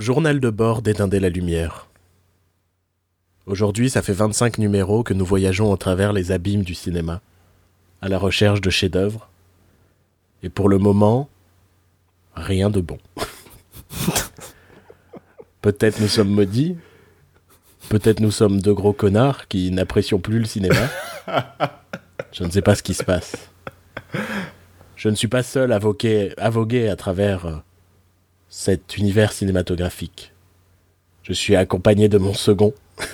Journal de bord d'éteindre la lumière. Aujourd'hui, ça fait 25 numéros que nous voyageons au travers les abîmes du cinéma, à la recherche de chefs-d'œuvre. Et pour le moment, rien de bon. Peut-être nous sommes maudits, peut-être nous sommes deux gros connards qui n'apprécions plus le cinéma. Je ne sais pas ce qui se passe. Je ne suis pas seul à à, voguer à travers euh, cet univers cinématographique. Je suis accompagné de mon second.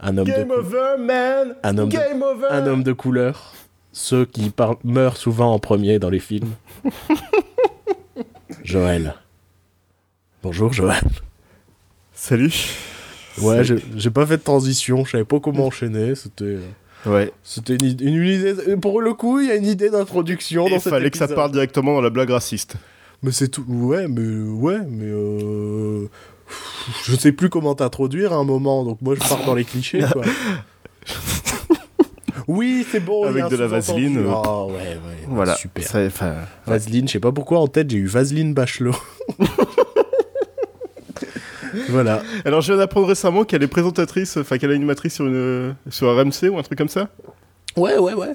un homme Game de over, man un homme, Game de, over un homme de couleur. Ceux qui par- meurent souvent en premier dans les films. Joël. Bonjour Joël. Salut Ouais, j'ai j'ai pas fait de transition, je savais pas comment enchaîner. C'était, euh, Ouais. c'était une, une idée. Pour le coup, il y a une idée d'introduction dans Il fallait que ça parte directement dans la blague raciste. Mais c'est tout. Ouais, mais ouais, mais euh... je sais plus comment t'introduire à un moment, donc moi je pars dans les clichés quoi. oui, c'est bon. Avec de la vaseline, Ah ouais, ouais. Voilà. Super. Ça- Vaseline, je sais pas pourquoi en tête j'ai eu Vaseline Bachelot. voilà. Alors, je viens d'apprendre récemment qu'elle est présentatrice, enfin qu'elle est animatrice sur, une, sur RMC ou un truc comme ça. Ouais, ouais, ouais.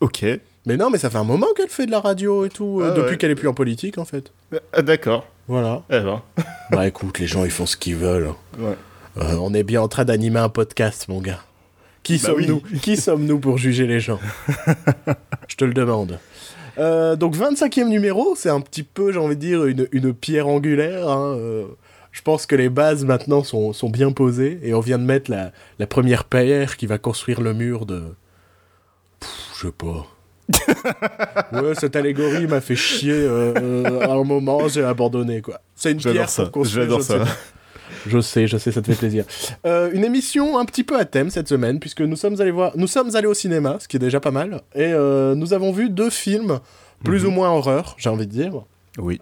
Ok. Mais non, mais ça fait un moment qu'elle fait de la radio et tout, euh, Ah depuis ouais. qu'elle est plus en politique en fait. Ah, D'accord. Voilà. Eh ben. bah écoute, les gens ils font ce qu'ils veulent. Ouais. Euh, on est bien en train d'animer un podcast, mon gars. Qui Bah sommes-nous. Qui sommes-nous pour juger les gens Je te le demande. Euh, donc 25e numéro, c'est un petit peu, j'ai envie de dire, une, une pierre angulaire. hein, euh, je pense que les bases maintenant sont, sont bien posées et on vient de mettre la, la première pierre qui va construire le mur de... Pff, je sais pas. ouais, cette allégorie m'a fait chier euh, euh, à un moment, j'ai abandonné quoi. C'est une pierre ça, pour construire, j'adore ça. Je sais, je sais, ça te fait plaisir. Euh, une émission un petit peu à thème cette semaine, puisque nous sommes allés voir, nous sommes allés au cinéma, ce qui est déjà pas mal, et nous avons vu deux films, plus Mhm. ou moins horreur, j'ai envie de dire. Oui.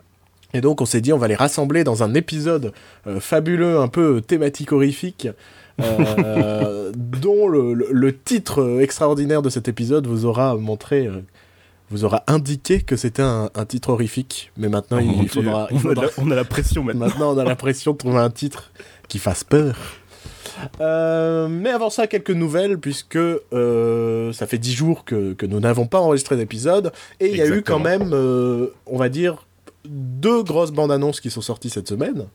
Et donc on s'est dit, on va les rassembler dans un épisode euh, fabuleux, un peu thématique horrifique, euh, dont le, le- le titre extraordinaire de cet épisode vous aura montré, euh, vous aura indiqué que c'était un, un titre horrifique. Mais maintenant, Oh il faudra, il On, a la, on a la pression maintenant. Maintenant, on a l'impression de trouver un titre qui fasse peur. Euh, mais avant ça, quelques nouvelles, puisque euh, ça fait 10 jours que, que nous n'avons pas enregistré d'épisode, et il y a eu quand même, euh, on va dire, deux grosses bandes annonces qui sont sorties cette semaine.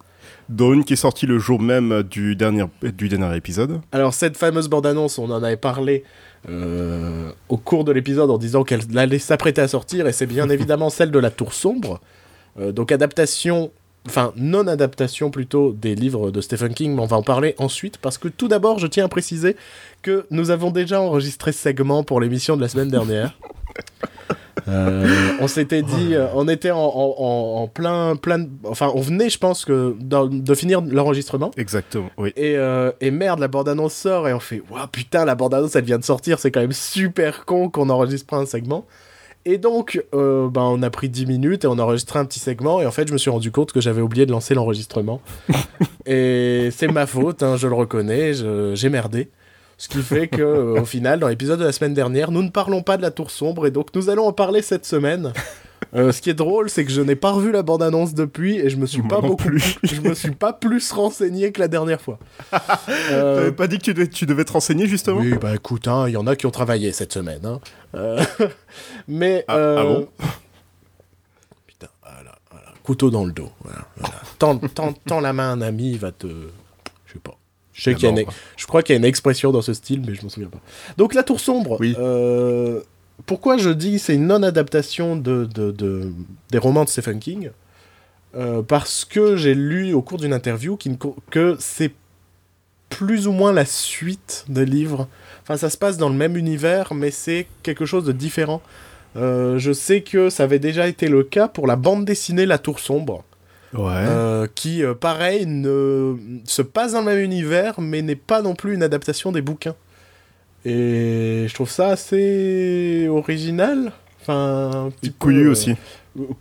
Dont une qui est sortie le jour même du dernier, du dernier épisode. Alors, cette fameuse bande annonce, on en avait parlé euh, au cours de l'épisode en disant qu'elle allait s'apprêter à sortir, et c'est bien évidemment celle de La Tour Sombre. Euh, donc, adaptation, enfin, non-adaptation plutôt des livres de Stephen King, mais on va en parler ensuite, parce que tout d'abord, je tiens à préciser que nous avons déjà enregistré ce segment pour l'émission de la semaine dernière. Euh, on s'était dit, euh, on était en, en- en- en plein, plein, de- enfin, on venait, je pense que dans- de finir l'enregistrement. Exactement, oui. Et, euh, et merde, la bande-annonce sort et on fait Waouh, putain, la bande-annonce elle vient de sortir, c'est quand même super con qu'on enregistre pas un segment. Et donc, euh, ben, on a pris 10 minutes et on a enregistré un petit segment. Et en fait, je me suis rendu compte que j'avais oublié de lancer l'enregistrement. et c'est ma faute, hein, je le reconnais, j'ai merdé. Ce qui fait que, euh, au final, dans l'épisode de la semaine dernière, nous ne parlons pas de la tour sombre et donc nous allons en parler cette semaine. Euh, ce qui est drôle, c'est que je n'ai pas revu la bande-annonce depuis et je me suis Moi pas beaucoup, plus. je me suis pas plus renseigné que la dernière fois. Euh, T'avais pas dit que tu devais, tu devais te renseigner justement? Oui, bah écoute, hein, il y en a qui ont travaillé cette semaine. Hein. Euh, mais. Ah- ah bon? Putain, voilà, voilà, couteau dans le dos. Voilà, tends la main à un ami, il va te. Je sais pas. Je, sais qu'il y a une- D'abord. je crois qu'il y a une expression dans ce style, mais je m'en souviens pas. Donc, La Tour Sombre. Oui. euh, pourquoi je dis c'est une non-adaptation de, de- de- des romans de Stephen King? Euh, Parce que j'ai lu au cours d'une interview que c'est plus ou moins la suite des livres. Enfin, ça se passe dans le même univers, mais c'est quelque chose de différent. Euh, je sais que ça avait déjà été le cas pour la bande dessinée La Tour Sombre, Ouais. euh, qui, euh, pareil, ne se passe dans le même univers, mais n'est pas non plus une adaptation des bouquins. Et je trouve ça assez original. Enfin, un petit peu, Couillu euh, aussi.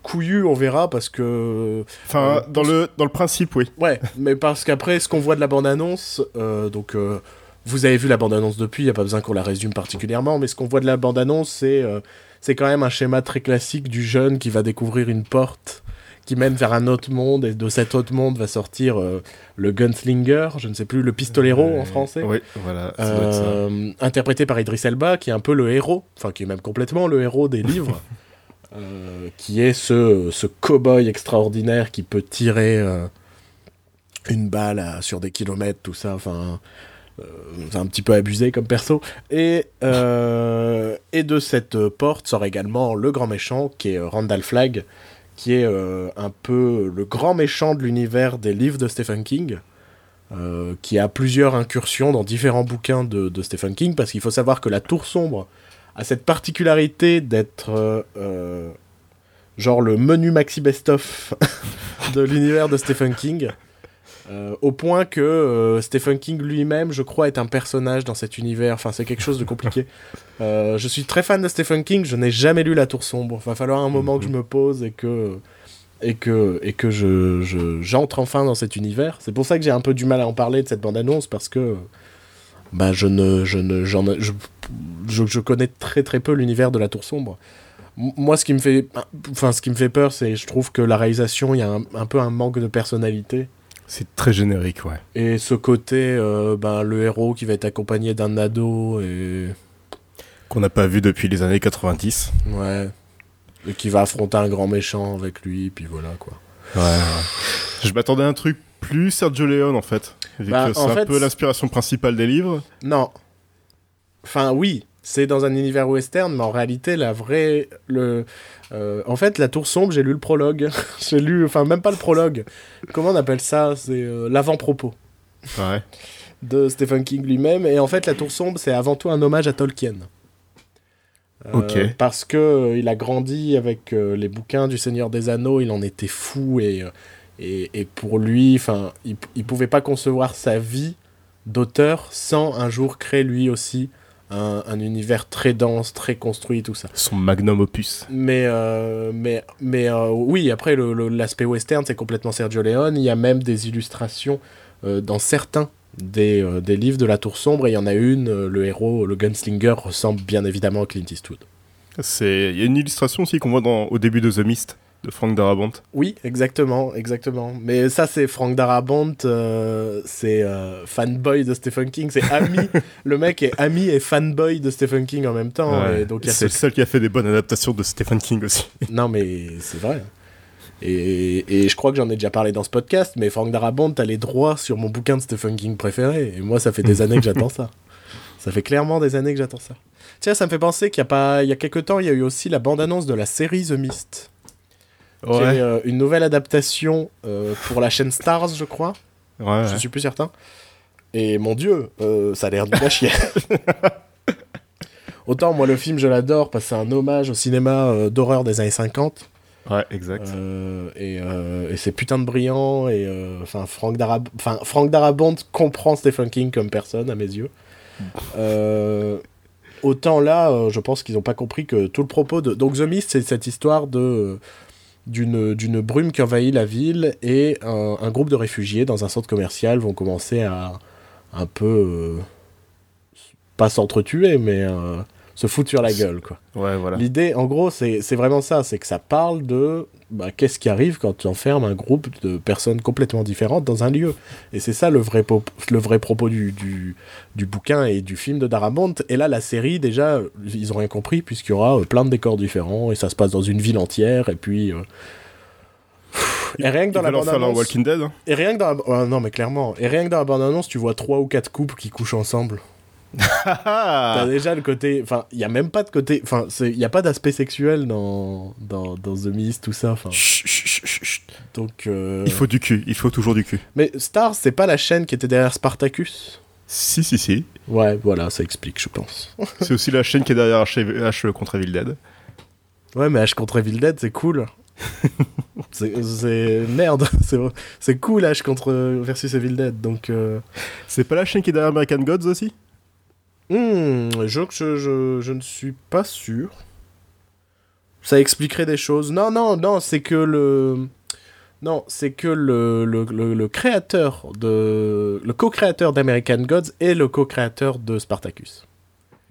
Couillu, on verra, parce que Enfin, euh, dans, le, dans le principe, oui. Ouais, mais parce qu'après, ce qu'on voit de la bande-annonce, euh, donc euh, vous avez vu la bande-annonce depuis, il n'y a pas besoin qu'on la résume particulièrement, mais ce qu'on voit de la bande-annonce, c'est euh, c'est quand même un schéma très classique du jeune qui va découvrir une porte qui mène vers un autre monde, et de cet autre monde va sortir euh, le gunslinger, je ne sais plus, le pistolero en français. Oui, voilà. ça doit être ça. Euh, interprété par Idris Elba, qui est un peu le héros, enfin qui est même complètement le héros des livres, euh, qui est ce, ce cow-boy extraordinaire qui peut tirer euh, une balle à- sur des kilomètres, tout ça, enfin... euh, c'est un petit peu abusé comme perso. Et, euh, et de cette euh, porte sort également le grand méchant, qui est euh, Randall Flagg, qui est euh, un peu le grand méchant de l'univers des livres de Stephen King euh, qui a plusieurs incursions dans différents bouquins de, Stephen King, parce qu'il faut savoir que la Tour Sombre a cette particularité d'être euh, genre le menu maxi best-of de l'univers de Stephen King, euh, au point que euh, Stephen King lui-même, je crois, est un personnage dans cet univers. Enfin, c'est quelque chose de compliqué. Euh, je suis très fan de Stephen King, je n'ai jamais lu La Tour Sombre. Va falloir un moment que je me pose et que et que, et que je, je- j'entre enfin dans cet univers. C'est pour ça que j'ai un peu du mal à en parler de cette bande-annonce, parce que bah, je, ne, je, ne, j'en je, je, je connais très très peu l'univers de la Tour Sombre. Moi, ce qui me fait, enfin, ce qui me fait peur, c'est je trouve que la réalisation, il y a un, un peu un manque de personnalité. C'est très générique, ouais. Et ce côté, euh, ben, le héros qui va être accompagné d'un ado, et Qu'on n'a pas vu depuis les années 90. ouais, et qui va affronter un grand méchant avec lui, puis voilà quoi. Ouais, ouais. Je m'attendais à un truc plus Sergio Leone, en fait. Bah, c'est un fait, peu l'inspiration principale des livres. Non. Enfin, oui, c'est dans un univers western, mais en réalité, la vraie. Le, euh, en fait, La Tour Sombre, j'ai lu le prologue. j'ai lu. Enfin, même pas le prologue. Comment on appelle ça? C'est euh, l'avant-propos Ouais. de Stephen King lui-même. Et en fait, La Tour Sombre, c'est avant tout un hommage à Tolkien. Euh, Ok. Parce que euh, il a grandi avec les bouquins du Seigneur des Anneaux, il en était fou et, et, et pour lui, enfin, il, il pouvait pas concevoir sa vie d'auteur sans un jour créer lui aussi un, un univers très dense, très construit, tout ça. Son magnum opus. Mais, euh, mais, mais euh, oui, après, l'aspect western, c'est complètement Sergio Leone. Il y a même des illustrations euh, dans certains des, des livres de la Tour Sombre. Et il y en a une, le héros, le gunslinger, ressemble bien évidemment à Clint Eastwood. C'est... Il y a une illustration aussi qu'on voit dans... au début de The Mist, de Frank Darabont. Oui, exactement, exactement. Mais ça, c'est Frank Darabont, euh, c'est euh, fanboy de Stephen King, c'est ami. le mec est ami et fanboy de Stephen King en même temps. Ouais. Et donc c'est ce le seul qui a fait des bonnes adaptations de Stephen King aussi. Non, mais c'est vrai. Et, et je crois que j'en ai déjà parlé dans ce podcast, mais Frank Darabont a les droits sur mon bouquin de Stephen King préféré. Et moi, ça fait des années que j'attends ça. Ça fait clairement des années que j'attends ça. Tiens, ça me fait penser qu'il y a pas, il y a quelques temps, il y a eu aussi la bande-annonce de la série The Mist, qui est Ouais, euh, une nouvelle adaptation euh, pour la chaîne Stars, je crois. ouais, Je ouais. suis plus certain. Et mon dieu, euh, ça a l'air du à chier. Autant moi le film je l'adore parce que c'est un hommage au cinéma d'horreur des années 50. Ouais, exact. Et et c'est putain de brillant et enfin Frank Darab Frank Darabont comprend Stephen King comme personne à mes yeux. Euh, autant là, euh, je pense qu'ils n'ont pas compris que tout le propos de donc The Mist, c'est cette histoire de d'une brume qui envahit la ville et un, un groupe de réfugiés dans un centre commercial vont commencer à un peu euh, pas s'entretuer mais euh, se foutre sur la gueule quoi. Ouais, voilà. L'idée, en gros, c'est vraiment ça, c'est que ça parle de bah, qu'est-ce qui arrive quand tu enfermes un groupe de personnes complètement différentes dans un lieu? Et c'est ça le vrai, le vrai propos du, du, du bouquin et du film de Darabont. Et là, la série, déjà, ils ont rien compris, puisqu'il y aura euh, plein de décors différents, et ça se passe dans une ville entière, et puis... euh, Et rien que dans la bande-annonce... Walking Dead. hein. Et rien que dans la... ouais, non, mais clairement. Et rien que dans la bande-annonce, tu vois trois ou quatre couples qui couchent ensemble. T'as Ah déjà le côté. Enfin, il y a même pas de côté. Enfin, il y a pas d'aspect sexuel dans, dans, dans The Mist, tout ça. Enfin, Chut, chut, chut, donc. euh, Il faut du cul, il faut toujours du cul. Mais Star, c'est pas la chaîne qui était derrière Spartacus? Si, si, si. Ouais, voilà, ça explique, je pense. C'est aussi la chaîne qui est derrière H, H contre Evil Dead. Ouais, mais H contre Evil Dead, c'est cool. c'est merde, c'est c'est cool H contre versus Evil Dead. Donc, euh, C'est pas la chaîne qui est derrière American Gods aussi? Hmm, je, je, je, je ne suis pas sûr. Ça expliquerait des choses. Non, non, non, c'est que le. Non, c'est que le, le, le, le créateur de. Le co-créateur d'American Gods est le co-créateur de Spartacus.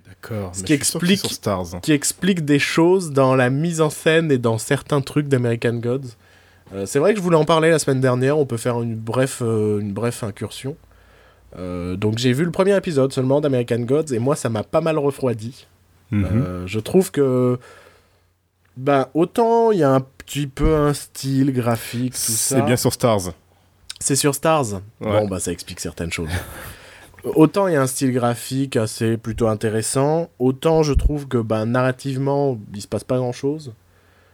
D'accord. Ce qui explique- Stars. Qui explique des choses dans la mise en scène et dans certains trucs d'American Gods. Euh, c'est vrai que je voulais en parler la semaine dernière, on peut faire une bref, euh, une bref incursion. Euh, donc j'ai vu le premier épisode seulement d'American Gods et moi ça m'a pas mal refroidi. Mhm. Euh, je trouve que ben autant il y a un petit peu un style graphique tout ça. C'est bien sur Stars. C'est sur Stars. Ouais. Bon bah ça explique certaines choses. autant il y a un style graphique assez plutôt intéressant, autant je trouve que ben narrativement il se passe pas grand chose.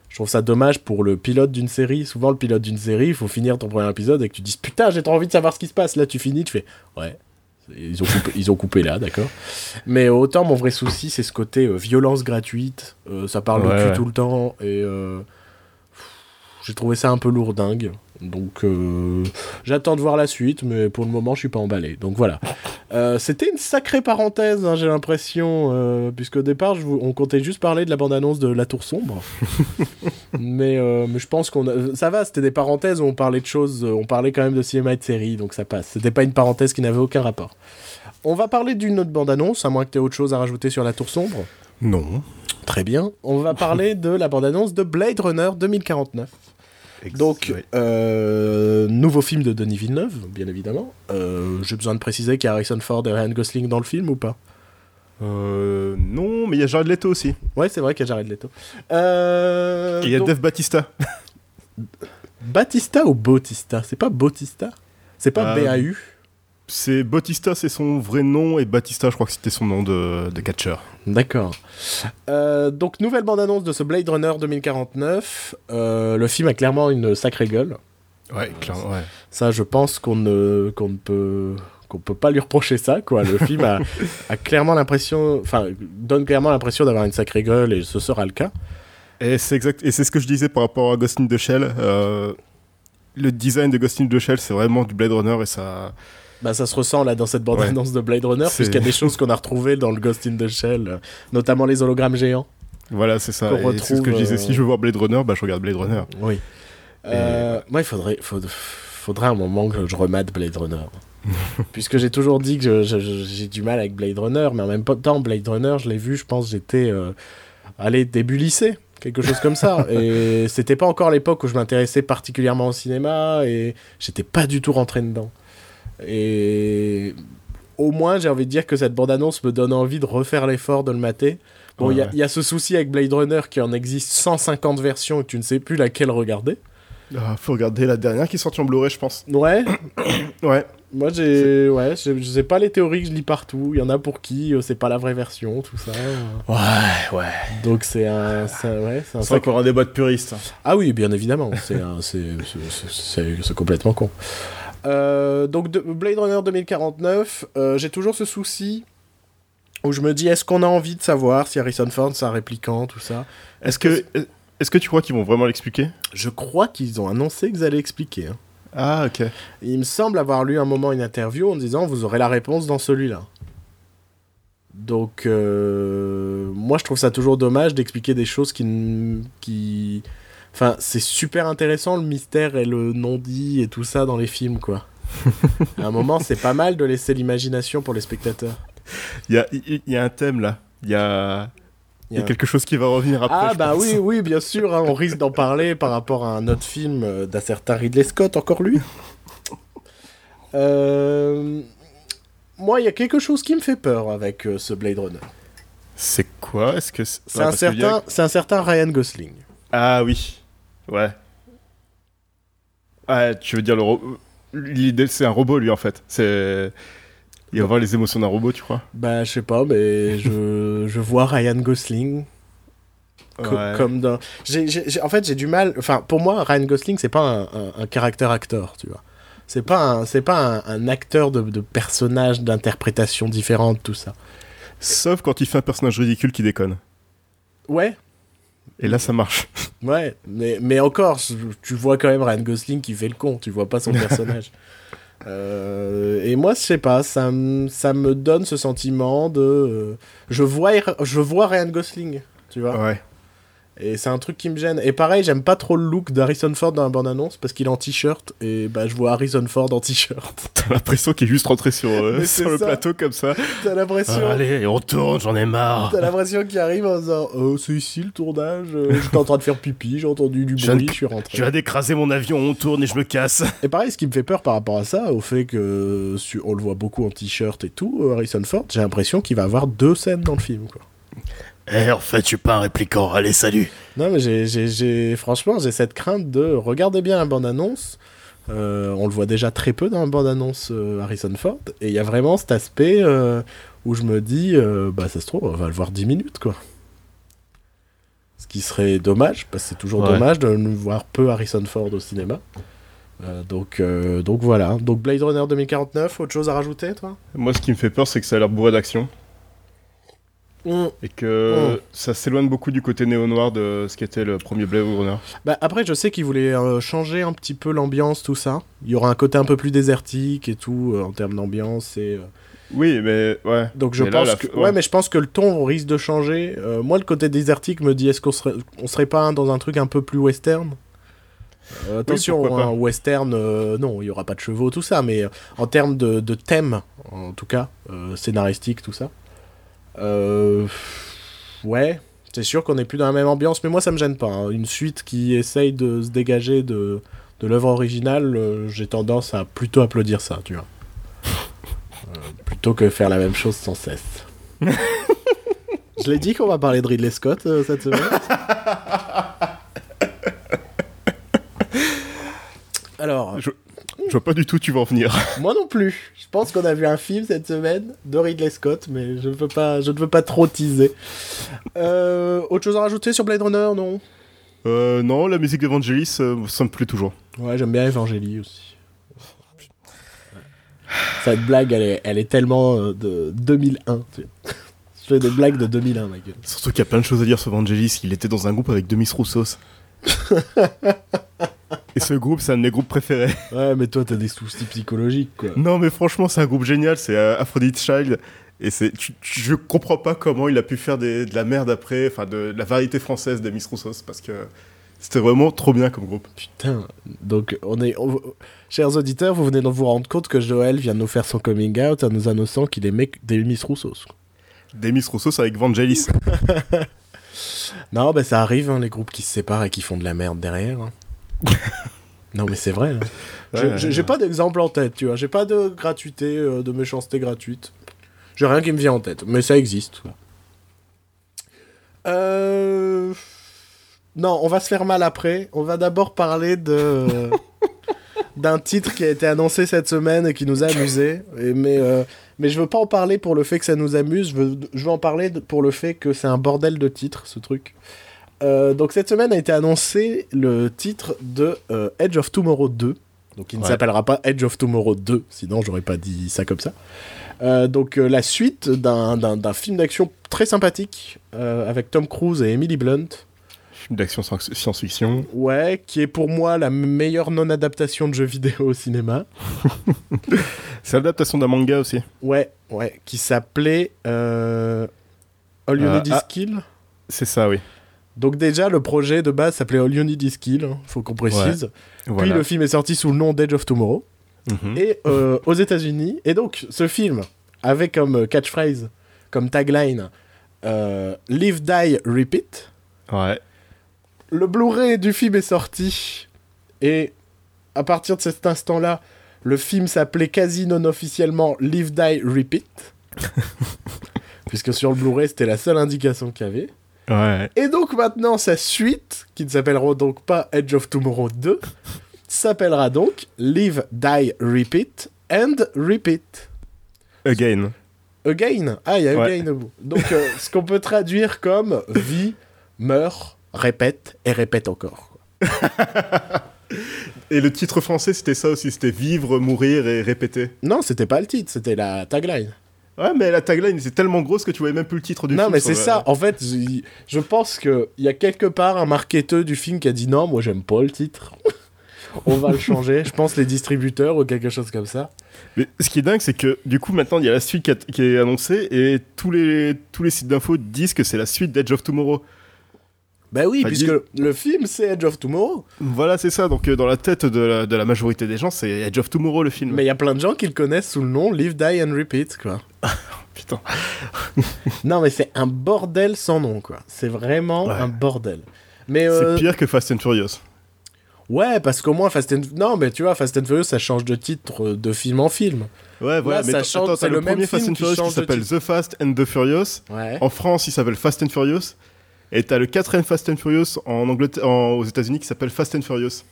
Je trouve ça dommage pour le pilote d'une série. Souvent, le pilote d'une série, il faut finir ton premier épisode et que tu dises putain, j'ai trop envie de savoir ce qui se passe. Là, tu finis, tu fais ouais. Ils ont coupé, ils ont coupé là, d'accord. Mais autant mon vrai souci, c'est ce côté euh, violence gratuite. Euh, ça parle Ouais, de cul ouais. tout le temps et euh, j'ai trouvé ça un peu lourdingue. Donc euh, j'attends de voir la suite, mais pour le moment, je suis pas emballé. Donc voilà. Euh, C'était une sacrée parenthèse, hein, j'ai l'impression, euh, puisque au départ, je vous- on comptait juste parler de la bande-annonce de La Tour Sombre. mais, euh, mais je pense qu'on a... ça va. C'était des parenthèses où on parlait de choses, euh, on parlait quand même de cinéma et de séries, donc ça passe. C'était pas une parenthèse qui n'avait aucun rapport. On va parler d'une autre bande-annonce, à moins que tu aies autre chose à rajouter sur La Tour Sombre. Non. Très bien. On va parler de la bande-annonce de Blade Runner 2049. Donc, euh, nouveau film de Denis Villeneuve, bien évidemment. Euh, J'ai besoin de préciser qu'il y a Harrison Ford et Ryan Gosling dans le film ou pas? Euh, non, mais il y a Jared Leto aussi. Ouais, c'est vrai qu'il y a Jared Leto. Euh, Et il y a donc, Dave Batista. Batista ou Bautista? C'est pas Bautista? C'est pas Euh, BAU C'est Bautista, c'est son vrai nom, et Batista, je crois que c'était son nom de, de catcheur. D'accord. Euh, donc, nouvelle bande-annonce de ce Blade Runner 2049. Euh, le film a clairement une sacrée gueule. Ouais, clairement, ouais. Ça, je pense qu'on ne, qu'on ne peut qu'on peut pas lui reprocher ça quoi le film a, a clairement l'impression enfin donne clairement l'impression d'avoir une sacrée gueule et ce sera le cas Et c'est exact, et c'est ce que je disais par rapport à Ghost in the Shell. euh, le design de Ghost in the Shell, c'est vraiment du Blade Runner et ça. Bah ça se ressent là dans cette bande annonce de Blade Runner puisqu'il y a des choses qu'on a retrouvées dans le Ghost in the Shell euh, notamment les hologrammes géants Voilà, c'est ça. C'est ce que je disais. euh, Si je veux voir Blade Runner, bah je regarde Blade Runner. oui Euh, moi il faudrait faud- faudrait un moment que je remate Blade Runner puisque j'ai toujours dit que j'ai du mal avec Blade Runner mais en même temps Blade Runner je l'ai vu je pense j'étais euh, allez début lycée quelque chose comme ça et c'était pas encore l'époque où je m'intéressais particulièrement au cinéma et j'étais pas du tout rentré dedans et au moins j'ai envie de dire que cette bande annonce me donne envie de refaire l'effort de le mater bon il y a- Ouais. il y, a ce souci avec Blade Runner qui en existe 150 versions et tu ne sais plus laquelle regarder Ah, faut regarder la dernière qui est sortie en Blu-ray, je pense. ouais Ouais. moi j'ai ouais je sais pas les théories que je lis partout il y en a pour qui euh, c'est pas la vraie version tout ça Ouais, ouais. donc c'est un, ouais, c'est un C'est encore un débat de puriste. Ah oui, bien évidemment, c'est un- c'est- c'est- c'est- c'est complètement con. Euh, donc de- Blade Runner 2049, euh, j'ai toujours ce souci où je me dis est-ce qu'on a envie de savoir si Harrison Ford c'est un répliquant, tout ça? Est-ce que, est-ce que tu crois qu'ils vont vraiment l'expliquer? Je crois qu'ils ont annoncé qu'ils allaient expliquer. hein. Ah, ok. Il me semble avoir lu un moment une interview en disant vous aurez la réponse dans celui-là. Donc euh, moi je trouve ça toujours dommage d'expliquer des choses qui, qui... Enfin c'est super intéressant le mystère et le non-dit et tout ça dans les films quoi. à un moment c'est pas mal de laisser l'imagination pour les spectateurs. Il y a, il y a un thème là. Il y a, il y a quelque chose qui va revenir après. Ah bah oui, oui, bien sûr, hein, on risque d'en parler par rapport à un autre film euh, d'un certain Ridley Scott, encore lui. Euh, Moi, il y a quelque chose qui me fait peur avec euh, ce Blade Runner. C'est quoi? Est-ce que c'est Ouais, un, y a- un certain Ryan Gosling. Ah oui. Ouais. Ah, tu veux dire le ro- l'idée c'est un robot lui en fait. C'est il va avoir les émotions d'un robot, tu crois? Bah, je sais pas, mais je, je vois Ryan Gosling co- Ouais. comme j'ai- en fait, j'ai du mal... Enfin, pour moi, Ryan Gosling, c'est pas un, un, un caractère acteur, tu vois. C'est pas un, c'est pas un, un acteur de, de personnage, d'interprétation différente, tout ça. Sauf quand il fait un personnage ridicule qui déconne. Ouais, Et là ça marche. Ouais, mais, mais encore, tu vois quand même Ryan Gosling qui fait le con, tu vois pas son personnage. Euh, et moi, je sais pas, ça, me- ça me donne ce sentiment de. euh, je, vois, je vois Ryan Gosling, tu vois. Ouais. Et c'est un truc qui me gêne. Et pareil, j'aime pas trop le look d'Harrison Ford dans la bande-annonce parce qu'il est en t-shirt. Et bah, je vois Harrison Ford en t-shirt. T'as l'impression qu'il est juste rentré sur, euh, sur le ça. plateau comme ça. T'as l'impression. allez, on tourne, j'en ai marre. T'as l'impression qu'il arrive en disant Oh, c'est ici le tournage. euh, J'étais en train de faire pipi, j'ai entendu du bruit, je suis rentré. Je viens d'écraser mon avion, on tourne et je me casse. Et pareil, ce qui me fait peur par rapport à ça, au fait que on le voit beaucoup en t-shirt et tout, euh, Harrison Ford, j'ai l'impression qu'il va avoir deux scènes dans le film. Quoi. Eh, en fait, je suis pas un répliquant. Allez, salut. Non, mais j'ai, franchement, j'ai cette crainte de regarder bien la bande-annonce. Euh, on le voit déjà très peu dans la bande-annonce euh, Harrison Ford. Et il y a vraiment cet aspect euh, où je me dis, euh, bah ça se trouve, on va le voir 10 minutes, quoi. Ce qui serait dommage, parce que c'est toujours Ouais. dommage de ne voir peu Harrison Ford au cinéma. Euh, donc, euh, donc voilà. Donc Blade Runner 2049, autre chose à rajouter, toi? Moi, ce qui me fait peur, c'est que ça a l'air bourré d'action. Et que Mm. ça s'éloigne beaucoup du côté néo-noir de ce qu'était le premier Blade Runner. Bah, après, je sais qu'ils voulaient euh, changer un petit peu l'ambiance, tout ça. Il y aura un côté un peu plus désertique et tout, euh, en termes d'ambiance. Et, euh, Oui, mais ouais. Donc je Mais là, pense que... ouais. Ouais, mais je pense que le ton risque de changer. Euh, moi, le côté désertique me dit, est-ce qu'on serait... On serait pas dans un truc un peu plus western? Euh, Attention, hein, western, euh, non, il y aura pas de chevaux, tout ça, mais euh, en termes de, de thème, en tout cas, euh, scénaristique, tout ça. Euh, Ouais, c'est sûr qu'on n'est plus dans la même ambiance, mais moi ça me gêne pas. hein. Une suite qui essaye de se dégager de, de l'œuvre originale, euh, j'ai tendance à plutôt applaudir ça, tu vois. Euh, plutôt que faire la même chose sans cesse. Je l'ai dit qu'on va parler de Ridley Scott euh, cette semaine. Alors, Je vois pas du tout tu vas en venir. moi non plus. Je pense qu'on a vu un film cette semaine de Ridley Scott, mais je ne veux pas, je ne veux pas trop teaser. Euh, autre chose à rajouter sur Blade Runner, non? Euh, non, la musique d'Evangelis, euh, ça me plaît toujours. Ouais, j'aime bien Evangélie aussi. Cette blague, elle est, elle est tellement euh, de 2001. tu sais. Je fais des blagues de 2001, ma gueule. Surtout qu'il y a plein de choses à dire sur Evangelis. Il était dans un groupe avec Demis Roussos. Et ce groupe, c'est un de mes groupes préférés. Ouais, mais toi, t'as des soucis psychologiques, quoi. Non, mais franchement, c'est un groupe génial. C'est euh, Aphrodite Child. Et c'est, je comprends pas comment il a pu faire des- de la merde après, enfin de, de la variété française des Miss Roussos, parce que c'était vraiment trop bien comme groupe. Putain, donc on est... on- Chers auditeurs, vous venez de vous rendre compte que Joël vient de nous faire son coming out en nous annonçant qu'il aimait des Miss Roussos. Des Miss Roussos avec Vangelis. Non, bah ça arrive, hein, les groupes qui se séparent et qui font de la merde derrière. hein. Non, mais c'est vrai. hein. Ouais, j'ai ouais. pas d'exemple en tête, tu vois. J'ai pas de gratuité, euh, de méchanceté gratuite. J'ai rien qui me vient en tête, mais ça existe. Euh... Non, on va se faire mal après. On va d'abord parler de d'un titre qui a été annoncé cette semaine et qui nous a amusé. Et, mais euh, mais je veux pas en parler pour le fait que ça nous amuse. Je veux, je veux en parler pour le fait que c'est un bordel de titres, ce truc. Euh, donc cette semaine a été annoncé le titre de euh, Edge of Tomorrow 2. Donc il ne Ouais. s'appellera pas Edge of Tomorrow 2, sinon j'aurais pas dit ça comme ça. Euh, donc la suite d'un- film d'action très sympathique avec Tom Cruise et Emily Blunt. Film d'action science- science-fiction. Ouais, qui est pour moi la meilleure non-adaptation de jeux vidéo au cinéma. C'est l'adaptation d'un manga aussi. Ouais, ouais, qui s'appelait All You Need Is ah. Kill. C'est ça, oui. Donc déjà, le projet de base s'appelait All You Need Is Kill, hein, faut qu'on précise. Voilà. Puis le film est sorti sous le nom d'Edge of Tomorrow. Mhm. Et euh, aux États-Unis. Et donc, ce film avait comme euh, catchphrase, comme tagline, euh, Live, Die, Repeat. Ouais. Le Blu-ray du film est sorti. Et à partir de cet instant-là, le film s'appelait quasi non officiellement Live, Die, Repeat. Puisque sur le Blu-ray, c'était la seule indication qu'il y avait. Ouais. Et donc maintenant, sa suite, qui ne s'appellera donc pas Edge of Tomorrow 2, s'appellera donc Live, Die, Repeat and Repeat. Again. Again. Ah, il y a Ouais. again au bout. Donc, euh, ce qu'on peut traduire comme vie, meurt, répète et répète encore. Et le titre français, c'était ça aussi. C'était vivre, mourir et répéter. Non, c'était pas le titre, c'était la tagline. Ouais, mais la tagline, c'est tellement grosse que tu voyais même plus le titre du non, film. mais sur c'est ça. En fait, je, pense qu'il y a quelque part un marketeur du film qui a dit non, moi j'aime pas le titre. On va le changer. Je pense les distributeurs ou quelque chose comme ça. Mais ce qui est dingue, c'est que du coup, maintenant, il y a la suite qui, a- qui est annoncée et tous les, tous les sites d'infos disent que c'est la suite d'Edge of Tomorrow. Bah oui, Enfin, puisque le film c'est Edge of Tomorrow. Voilà, c'est ça. Donc, euh, dans la tête de la, de la majorité des gens, c'est Edge of Tomorrow le film. Mais il y a plein de gens qui le connaissent sous le nom Live, Die and Repeat, quoi. Putain. non, mais c'est un bordel sans nom, quoi. C'est vraiment Ouais. un bordel. Mais euh, C'est pire que Fast and Furious. ouais, parce qu'au moins Fast and non, mais tu vois, Fast and Furious ça change de titre de film en film. Ouais, voilà. ça mais t- change, c'est le même premier Fast film and Furious qui s'appelle. The Fast and the Furious. Ouais. En France, il s'appelle Fast and Furious. Et t'as le quatrième Fast and Furious en Angleterre, en- aux États-Unis qui s'appelle Fast and Furious.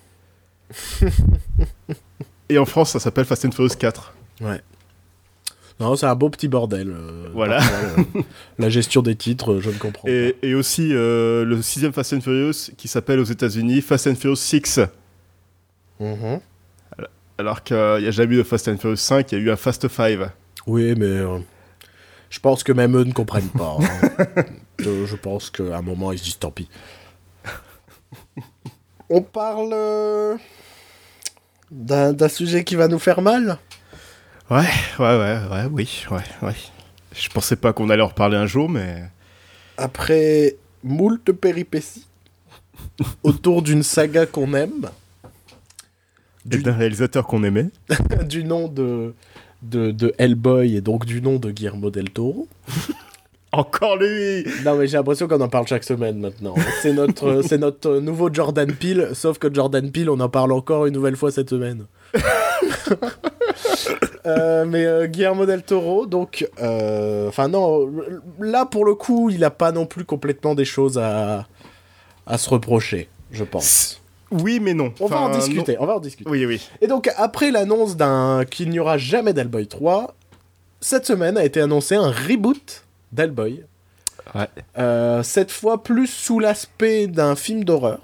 Et en France, ça s'appelle Fast and Furious 4. Ouais. Non, c'est un beau petit bordel. euh, Voilà. parfois, euh, la gestion des titres, euh, je ne comprends Et, et aussi euh, le sixième Fast and Furious qui s'appelle aux États-Unis Fast and Furious 6. pas. Mhm. Alors qu'il n'y a jamais eu de Fast and Furious 5, il y a eu un Fast 5. Oui, mais euh, je pense que même eux ne comprennent pas. hein. je, pense qu'à un moment, ils se disent tant pis. On parle euh, d'un sujet qui va nous faire mal? Ouais, ouais, ouais, ouais, oui, ouais, ouais. Je pensais pas qu'on allait en reparler un jour, mais. Après moult péripéties autour d'une saga qu'on aime, Et Du- d'un réalisateur qu'on aimait. du nom de, de, de Hellboy et donc du nom de Guillermo del Toro. Encore lui Non mais j'ai l'impression qu'on en parle chaque semaine maintenant. C'est notre, c'est notre nouveau Jordan Peele, sauf que Jordan Peele, on en parle encore une nouvelle fois cette semaine. Euh, mais euh, Guillermo del Toro, donc, euh, enfin non, là pour le coup, il a pas non plus complètement des choses à, à se reprocher, je pense. Oui, mais non. On va en discuter, on va en discuter. Oui, oui. Et donc, après l'annonce d'un qu'il n'y aura jamais d'Hellboy 3, cette semaine a été annoncé un reboot d'Hellboy. Ouais. Euh, cette fois plus sous l'aspect d'un film d'horreur.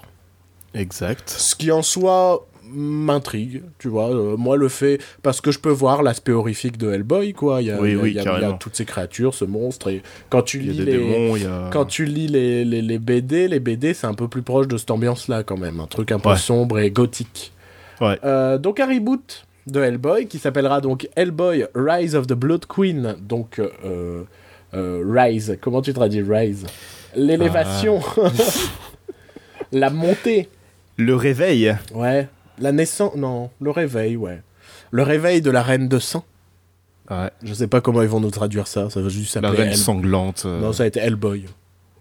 Exact. Ce qui en soi m'intrigue, tu vois. Euh, moi, le fait. Parce que je peux voir l'aspect horrifique de Hellboy, quoi. Il y a, Oui, il y a- oui, il y a- il y a carrément. toutes ces créatures, ce monstre. Et quand tu lis les. démons, a. Quand tu lis les, les, les BD, les BD, c'est un peu plus proche de cette ambiance-là, quand même. Un truc un peu Ouais. sombre et gothique. Ouais. Euh, donc, un reboot de Hellboy qui s'appellera donc Hellboy Rise of the Blood Queen. Donc, euh, euh, Rise, comment tu traduis Rise? L'élévation. Ah. La montée. Le réveil. Ouais. La naissance. Non, le réveil, ouais. Le réveil de la reine de sang. Ouais. Je sais pas comment ils vont nous traduire ça. Ça va juste La s'appeler. reine Hell- sanglante. euh, Non, ça a été Hellboy.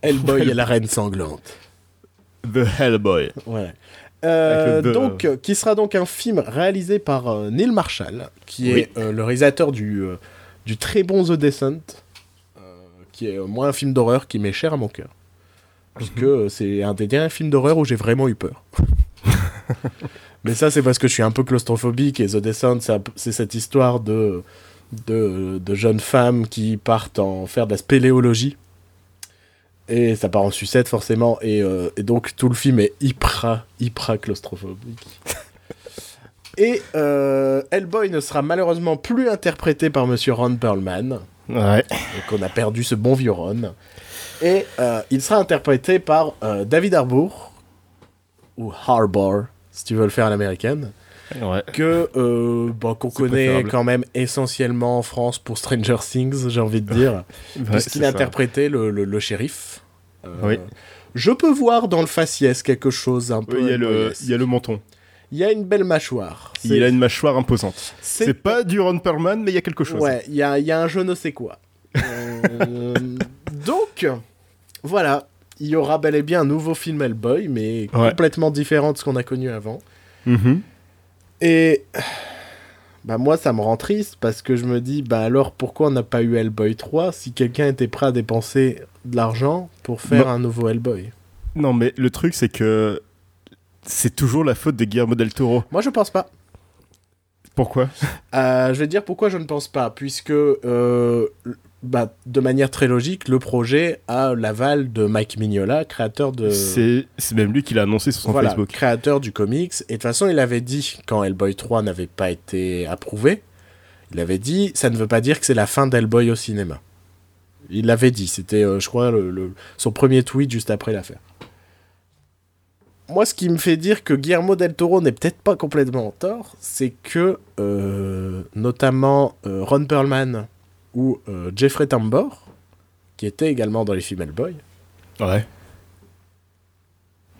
Hellboy et la reine sanglante. The Hellboy. Ouais. Euh, de- donc, euh, qui sera donc un film réalisé par euh, Neil Marshall, qui Oui. est euh, le réalisateur du, euh, du très bon The Descent, euh, qui est euh, moi un film d'horreur qui m'est cher à mon cœur. Puisque euh, c'est un des derniers films d'horreur où j'ai vraiment eu peur. Mais ça, c'est parce que je suis un peu claustrophobique et The Descent, c'est cette histoire de, de, de jeunes femmes qui partent en faire de la spéléologie. Et ça part en sucette, forcément. Et, euh, et donc, tout le film est hyper, hyper claustrophobique. et euh, Hellboy ne sera malheureusement plus interprété par Monsieur Ron Perlman. Ouais. Donc, on a perdu ce bon vieux Ron. Et euh, il sera interprété par David Harbour, ou Harbour, si tu veux le faire à l'américaine, Ouais. que euh, bon, qu'on connaît préférable. quand même essentiellement en France pour Stranger Things, j'ai envie de dire, Ouais, puisqu'il interprété le, le- le shérif. Euh, Oui. Je peux voir dans le faciès quelque chose un peu. Oui, il y, a le, Hellboyesque. il y a le menton. Il y a une belle mâchoire. Il a une mâchoire imposante. c'est- pas du Ron Perlman, mais il y a quelque chose. Ouais, il y a, y a un je ne sais quoi. Euh, donc, voilà. Il y aura bel et bien un nouveau film Hellboy, mais Ouais. complètement différent de ce qu'on a connu avant. Mhm. Et bah moi, ça me rend triste parce que je me dis, bah alors pourquoi on n'a pas eu Hellboy 3 si quelqu'un était prêt à dépenser de l'argent pour faire Non. un nouveau Hellboy? Non, mais le truc, c'est que c'est toujours la faute de Guillermo del Toro. Moi, je pense pas. Pourquoi? Euh, je vais te dire pourquoi je ne pense pas, puisque euh, bah, de manière très logique, le projet a l'aval de Mike Mignola, créateur de... C'est c'est même lui qui l'a annoncé sur son voilà, Facebook. créateur du comics. Et de toute façon, il avait dit, quand Hellboy 3 n'avait pas été approuvé, il avait dit, ça ne veut pas dire que c'est la fin d'Hellboy au cinéma. Il l'avait dit, c'était, euh, je crois, le- le- son premier tweet juste après l'affaire. Moi, ce qui me fait dire que Guillermo del Toro n'est peut-être pas complètement en tort, c'est que, euh, notamment euh, Ron Perlman ou euh, Jeffrey Tambor, qui était également dans les films Hellboy, Ouais.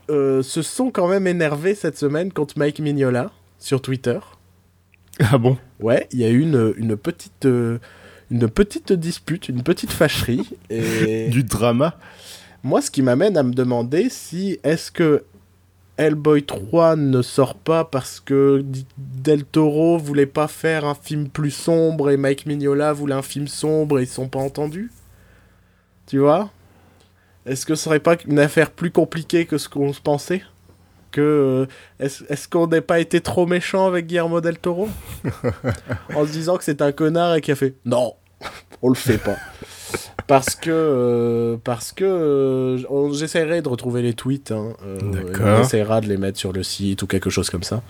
euh, se sont quand même énervés cette semaine contre Mike Mignola sur Twitter. Ah bon? Ouais, il y a eu une, une petite, euh, une petite dispute, une petite fâcherie. Et Du drama? moi, ce qui m'amène à me demander si est-ce que Hellboy 3 ne sort pas parce que Del Toro voulait pas faire un film plus sombre et Mike Mignola voulait un film sombre et ils sont pas entendus. Tu vois? Est-ce que ce serait pas une affaire plus compliquée que ce qu'on se pensait? Que euh, est-ce qu'on n'ait pas été trop méchant avec Guillermo del Toro? En se disant que c'est un connard et qui a fait non on le fait pas. Parce que euh, parce que euh, j'essaierai de retrouver les tweets hein, euh, D'accord. on essaiera de les mettre sur le site ou quelque chose comme ça.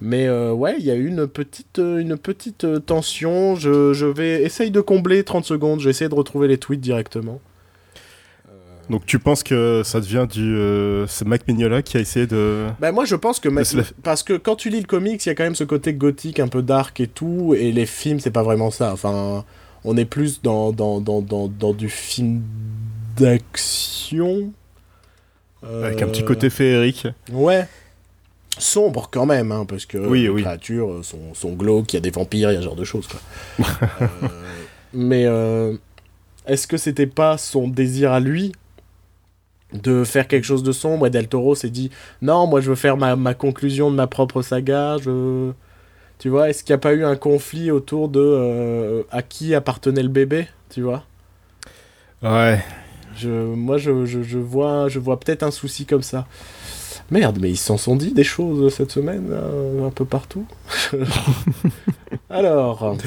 Mais euh, ouais il y a eu une petite euh, une petite euh, tension. Je, je vais essayer de combler 30 secondes. Je vais essayer de retrouver les tweets directement. Donc tu penses que ça devient du... euh, c'est Mike Mignola qui a essayé de... Bah moi je pense que ma- Mais c'est la- parce que quand tu lis le comics, il y a quand même ce côté gothique un peu dark et tout et les films c'est pas vraiment ça. Enfin, on est plus dans dans, dans, dans, dans du film d'action Avec un petit Euh, côté féerique. Ouais. Sombre quand même, hein, parce que Oui, les oui. créatures sont, sont glauques, il y a des vampires, il y a ce genre de choses. Quoi. Euh, mais euh, est-ce que c'était pas son désir à lui de faire quelque chose de sombre? Et Del Toro s'est dit non, moi je veux faire ma, ma conclusion de ma propre saga, je... Tu vois, est-ce qu'il n'y a pas eu un conflit autour de euh, à qui appartenait le bébé, tu vois? Ouais. je, moi, je, je, je vois, je vois peut-être un souci comme ça. Merde, mais ils s'en sont dit des choses cette semaine, euh, un peu partout. Alors,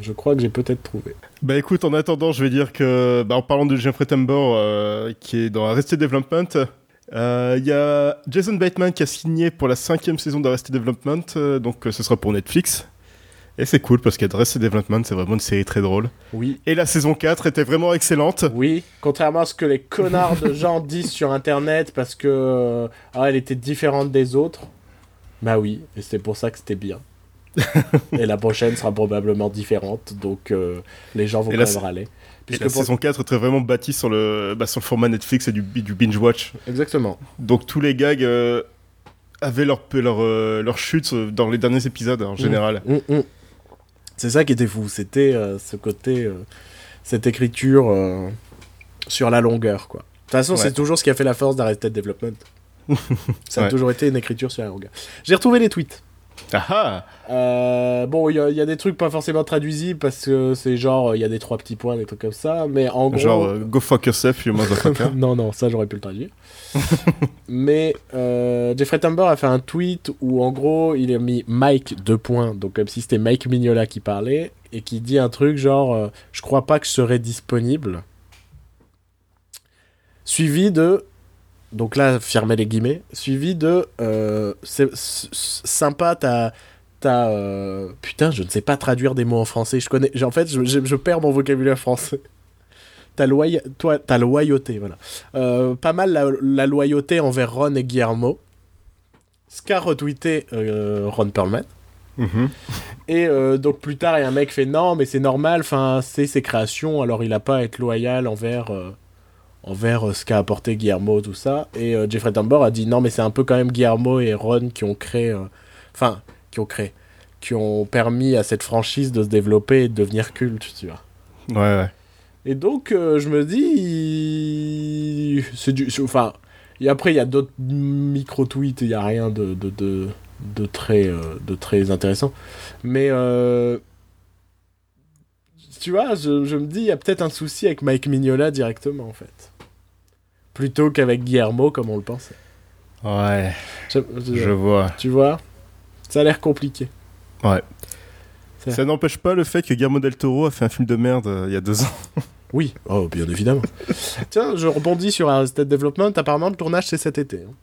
je crois que j'ai peut-être trouvé. Bah écoute, en attendant, je vais dire que, bah, en parlant de Jeffrey Tambor, euh, qui est dans Arrested Development, euh, il y a Jason Bateman qui a signé pour la cinquième saison d'Arrested Development, euh, donc euh, ce sera pour Netflix. Et c'est cool parce qu'Arrested Development, c'est vraiment une série très drôle. Oui, Et la saison 4 était vraiment excellente. oui, contrairement à ce que les connards de gens disent sur internet parce que euh, ah, elle était différente des autres. Bah oui, et c'est pour ça que c'était bien. Et la prochaine sera probablement différente, donc euh, les gens vont Et quand la même râler. Et Puisque la pour- saison 4 était vraiment bâtie sur le, bah, sur le format Netflix et du, du binge-watch. Exactement. Donc tous les gags euh, avaient leur, leur, euh, leur chute dans les derniers épisodes en général. Mm, mm. C'est ça qui était fou, c'était euh, ce côté, euh, cette écriture sur la longueur, quoi. De toute façon, Ouais. c'est toujours ce qui a fait la force d'Arrested Development. ça a Ouais. toujours été une écriture sur la longueur. J'ai retrouvé les tweets. Ah ah Euh, bon, il y, a- il y a des trucs pas forcément traduisibles parce que c'est genre, il y a des trois petits points, des trucs comme ça, mais en gros... Genre, euh, go fuck yourself, you motherfucker. non, non, ça j'aurais pu le traduire. Mais euh, Jeffrey Tambor a fait un tweet où en gros il a mis Mike deux points, donc comme si c'était Mike Mignola qui parlait, et qui dit un truc genre euh, Je crois pas que je serai disponible. Suivi de. Donc là, fermez les guillemets. Suivi de. euh, c'est sympa, t'as. T'as. euh, putain, je ne sais pas traduire des mots en français. Je connais. En fait, je, je- je perds mon vocabulaire français. Ta, loya... Toi, ta loyauté, voilà. Euh, pas mal la, la loyauté envers Ron et Guillermo. Ce qu'a retweeté Ron Perlman. Mhm. Et donc plus tard, il y a un mec qui fait non, mais c'est normal, enfin, c'est ses créations, alors il a pas à être loyal envers, envers euh, ce qu'a apporté Guillermo, tout ça. Et euh, Jeffrey Tambor a dit non, mais c'est un peu quand même Guillermo et Ron qui ont créé, euh, enfin, qui ont créé, qui ont permis à cette franchise de se développer et de devenir culte, tu vois. Ouais, ouais. Et donc, euh, je me dis. C'est du. Enfin. Et après, il y a d'autres micro-tweets, il n'y a rien de, de, de, de très, euh, de très intéressant. Mais. euh, tu vois, je, je me dis, il y a peut-être un souci avec Mike Mignola directement, en fait. Plutôt qu'avec Guillermo, comme on le pensait. Ouais, Je- je- je vois. Tu vois? Ça a l'air compliqué. Ouais. Ça n'empêche pas le fait que Guillermo del Toro a fait un film de merde euh, il y a deux ans. Oui, oh, bien évidemment. Tiens, je rebondis sur Arrested Development. Apparemment, le tournage, c'est cet été. hein.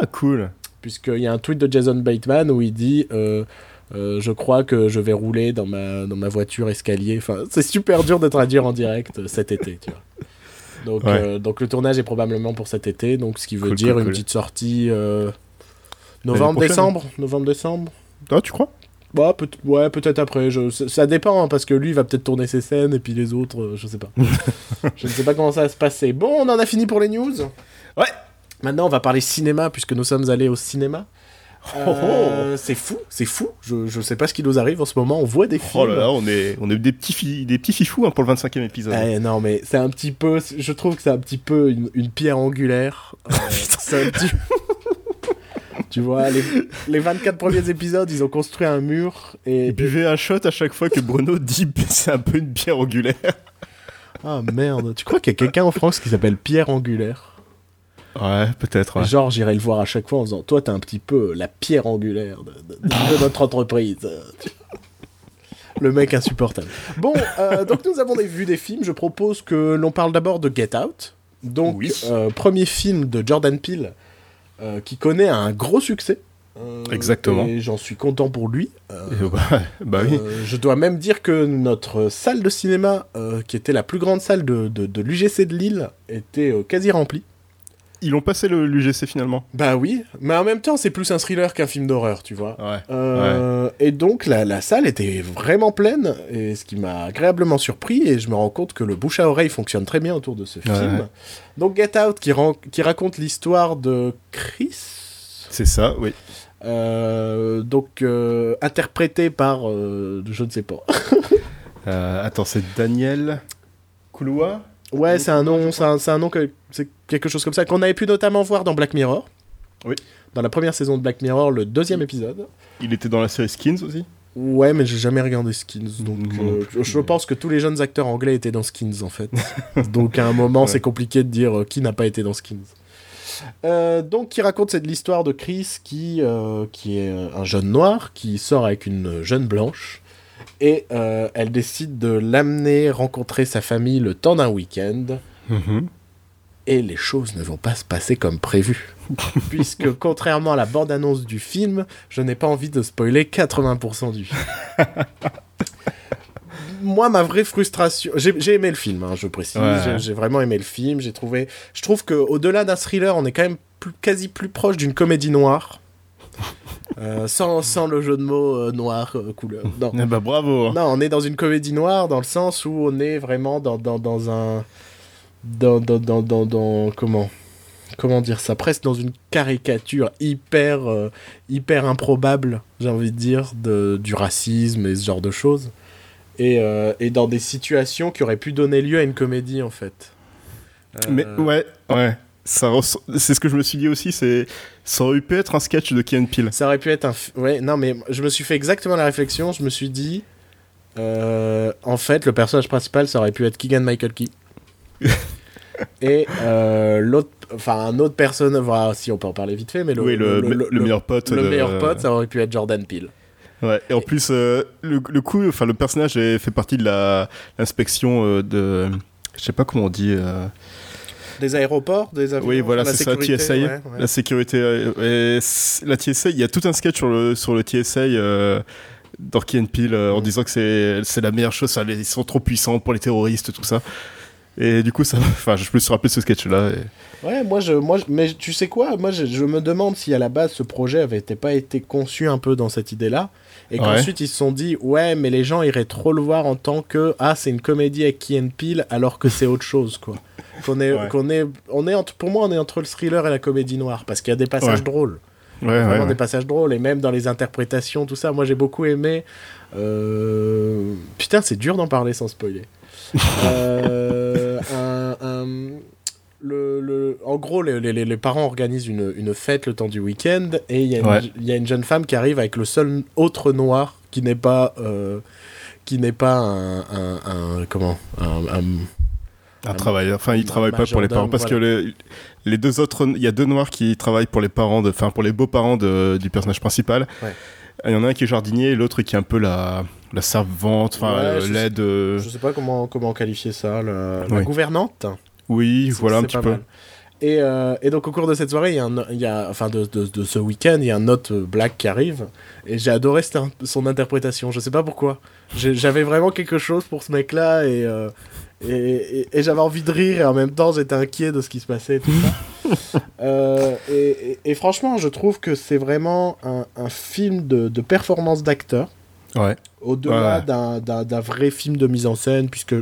Ah, cool. puisqu'il y a un tweet de Jason Bateman où il dit euh, euh, je crois que je vais rouler dans ma, dans ma voiture escalier. Enfin, c'est super dur de traduire en direct cet été, tu vois. Donc, Ouais. euh, donc le tournage est probablement pour cet été, donc ce qui veut Cool, dire cool, une cool. petite sortie euh, novembre, prochaine, décembre, novembre, décembre. Ah, tu crois? Bah, peut ouais, peut-être après. Je, ça dépend, hein, parce que lui, il va peut-être tourner ses scènes, et puis les autres, euh, je sais pas. je ne sais pas comment ça va se passer. Bon, on en a fini pour les news Ouais. Maintenant, on va parler cinéma, puisque nous sommes allés au cinéma. Oh, oh. Euh, c'est fou, c'est fou. Je, je sais pas ce qui nous arrive en ce moment. On voit des films. Oh là là, on est, on est des petits, fi- des petits fifous hein, pour le 25e épisode. Eh, non, mais c'est un petit peu. Je trouve que c'est un petit peu une, une pierre angulaire. Euh, c'est un petit- tu vois, les, les 24 premiers épisodes, ils ont construit un mur et. Et buvez un shot à chaque fois que Bruno dit c'est un peu une pierre angulaire. Ah merde, tu crois qu'il y a quelqu'un en France qui s'appelle Pierre Angulaire? Ouais, peut-être. ouais. Genre, j'irai le voir à chaque fois en disant Toi, t'es un petit peu la pierre angulaire de, de- de notre entreprise. Le mec insupportable. Bon, euh, donc nous avons des- vu des films. Je propose que l'on parle d'abord de Get Out. Donc, Oui. euh, premier film de Jordan Peele euh, qui connaît un gros succès. Euh, Exactement. Et j'en suis content pour lui. Euh, bah, bah oui. euh, je dois même dire que notre salle de cinéma, euh, qui était la plus grande salle de, de, de l'UGC de Lille, était euh, quasi remplie. Ils l'ont passé le l'UGC finalement. Bah oui, mais en même temps, c'est plus un thriller qu'un film d'horreur, tu vois. Ouais. Euh, Et donc, la, la salle était vraiment pleine, et ce qui m'a agréablement surpris, et je me rends compte que le bouche à oreille fonctionne très bien autour de ce Ouais. film. Donc, Get Out, qui, qui raconte l'histoire de Chris, C'est ça, oui. euh, donc euh, interprété par, je ne sais pas. Attends, c'est Daniel Kouloua Ouais, c'est un nom, c'est un, un nom que c'est quelque chose comme ça qu'on avait pu notamment voir dans Black Mirror. Oui. Dans la première saison de Black Mirror, le deuxième épisode. Il était dans la série Skins aussi? Ouais, mais j'ai jamais regardé Skins, donc euh, plus. je pense que tous les jeunes acteurs anglais étaient dans Skins en fait. donc à un moment, Ouais. c'est compliqué de dire euh, qui n'a pas été dans Skins. Euh, donc, qui raconte cette l'histoire de Chris, qui, qui est un jeune noir, qui sort avec une jeune blanche, et elle décide de l'amener rencontrer sa famille le temps d'un week-end. Mhm. Et les choses ne vont pas se passer comme prévu. Puisque, contrairement à la bande-annonce du film, je n'ai pas envie de spoiler 80% du film. Moi, ma vraie frustration. J'ai aimé le film, hein, je précise. Ouais. J'ai- vraiment aimé le film. J'ai trouvé. Je trouve quau delà d'un thriller, on est quand même plus- quasi plus proche d'une comédie noire. Euh, sans, sans le jeu de mots euh, noir euh, couleur. Non. Eh bah bravo. Non, on est dans une comédie noire dans le sens où on est vraiment dans, dans, dans un. Dans, dans, dans, dans, dans- Comment Comment dire ça? Presque dans une caricature hyper, euh, hyper improbable, j'ai envie de dire, de, du racisme et ce genre de choses. Et, euh, et dans des situations qui auraient pu donner lieu à une comédie, en fait. Euh, Mais ouais, ouais. Ça C'est ce que je me suis dit aussi, c'est ça aurait pu être un sketch de Ken Peel. Ça aurait pu être un. Ouais, non, mais je me suis fait exactement la réflexion. Je me suis dit. en fait, le personnage principal, ça aurait pu être Keegan Michael Key. Et euh, l'autre. Enfin, un autre personnage. Voilà, si on peut en parler vite fait, mais le, oui, le, le, meilleur pote. le de- meilleur pote, ça aurait pu être Jordan Peele. Ouais, et en plus, euh, le, coup, enfin, le personnage fait partie de la- l'inspection euh, de. Je sais pas comment on dit. Des aéroports, des avions. Oui, voilà, c'est ça, TSA. ouais, ouais. La sécurité. et la TSA, il y a tout un sketch sur le, sur le TSA. Key and Peele, en Mm. disant que c'est c'est la meilleure chose, ça, ils sont trop puissants pour les terroristes, tout ça. Et du coup, ça, enfin, je me suis rappelé ce sketch-là. et- Ouais, moi, je, moi, je- mais tu sais quoi? Moi, je, je me demande si à la base ce projet avait été- pas été conçu un peu dans cette idée-là, et Ouais. qu'ensuite ils se sont dit, ouais, mais les gens iraient trop le voir en tant que ah, c'est une comédie avec Key and Peele, alors que c'est autre chose, quoi. Qu'on est, Ouais. qu'on est, on est entre, pour moi, on est entre le thriller et la comédie noire, parce qu'il y a des passages Ouais. drôles, Ouais, vraiment ouais, ouais. des passages drôles, et même dans les interprétations, tout ça. Moi, j'ai beaucoup aimé. euh, Putain, c'est dur d'en parler sans spoiler. Euh, un- un- le, le- en gros, les, les- les parents organisent une, une fête le temps du week-end et il y, a une- Ouais. il y a une jeune femme qui arrive avec le seul autre noir qui n'est pas euh, qui n'est pas un, un- comment un, travailleur. Enfin, il travaille pas pour les parents parce que les, les deux autres, il y a deux noirs qui travaillent pour les parents, de, enfin pour les beaux-parents de- du personnage principal. Ouais. Il y en a un qui est jardinier et l'autre qui est un peu la, la servante, enfin Ouais, euh, je l'aide. euh, je sais pas comment comment qualifier ça la, gouvernante Oui, voilà un petit peu. mal. Et, euh, et donc au cours de cette soirée, il y a, un- il y a enfin de, de, de ce week-end, il y a un autre black qui arrive. Et j'ai adoré son interprétation. Je sais pas pourquoi. J'avais vraiment quelque chose pour ce mec-là et, euh, et, et- et j'avais envie de rire et en même temps j'étais inquiet de ce qui se passait et tout ça. Euh, et, franchement, je trouve que c'est vraiment un, un film de, de performance d'acteur Ouais. au-delà Ouais. d'un- vrai film de mise en scène, puisque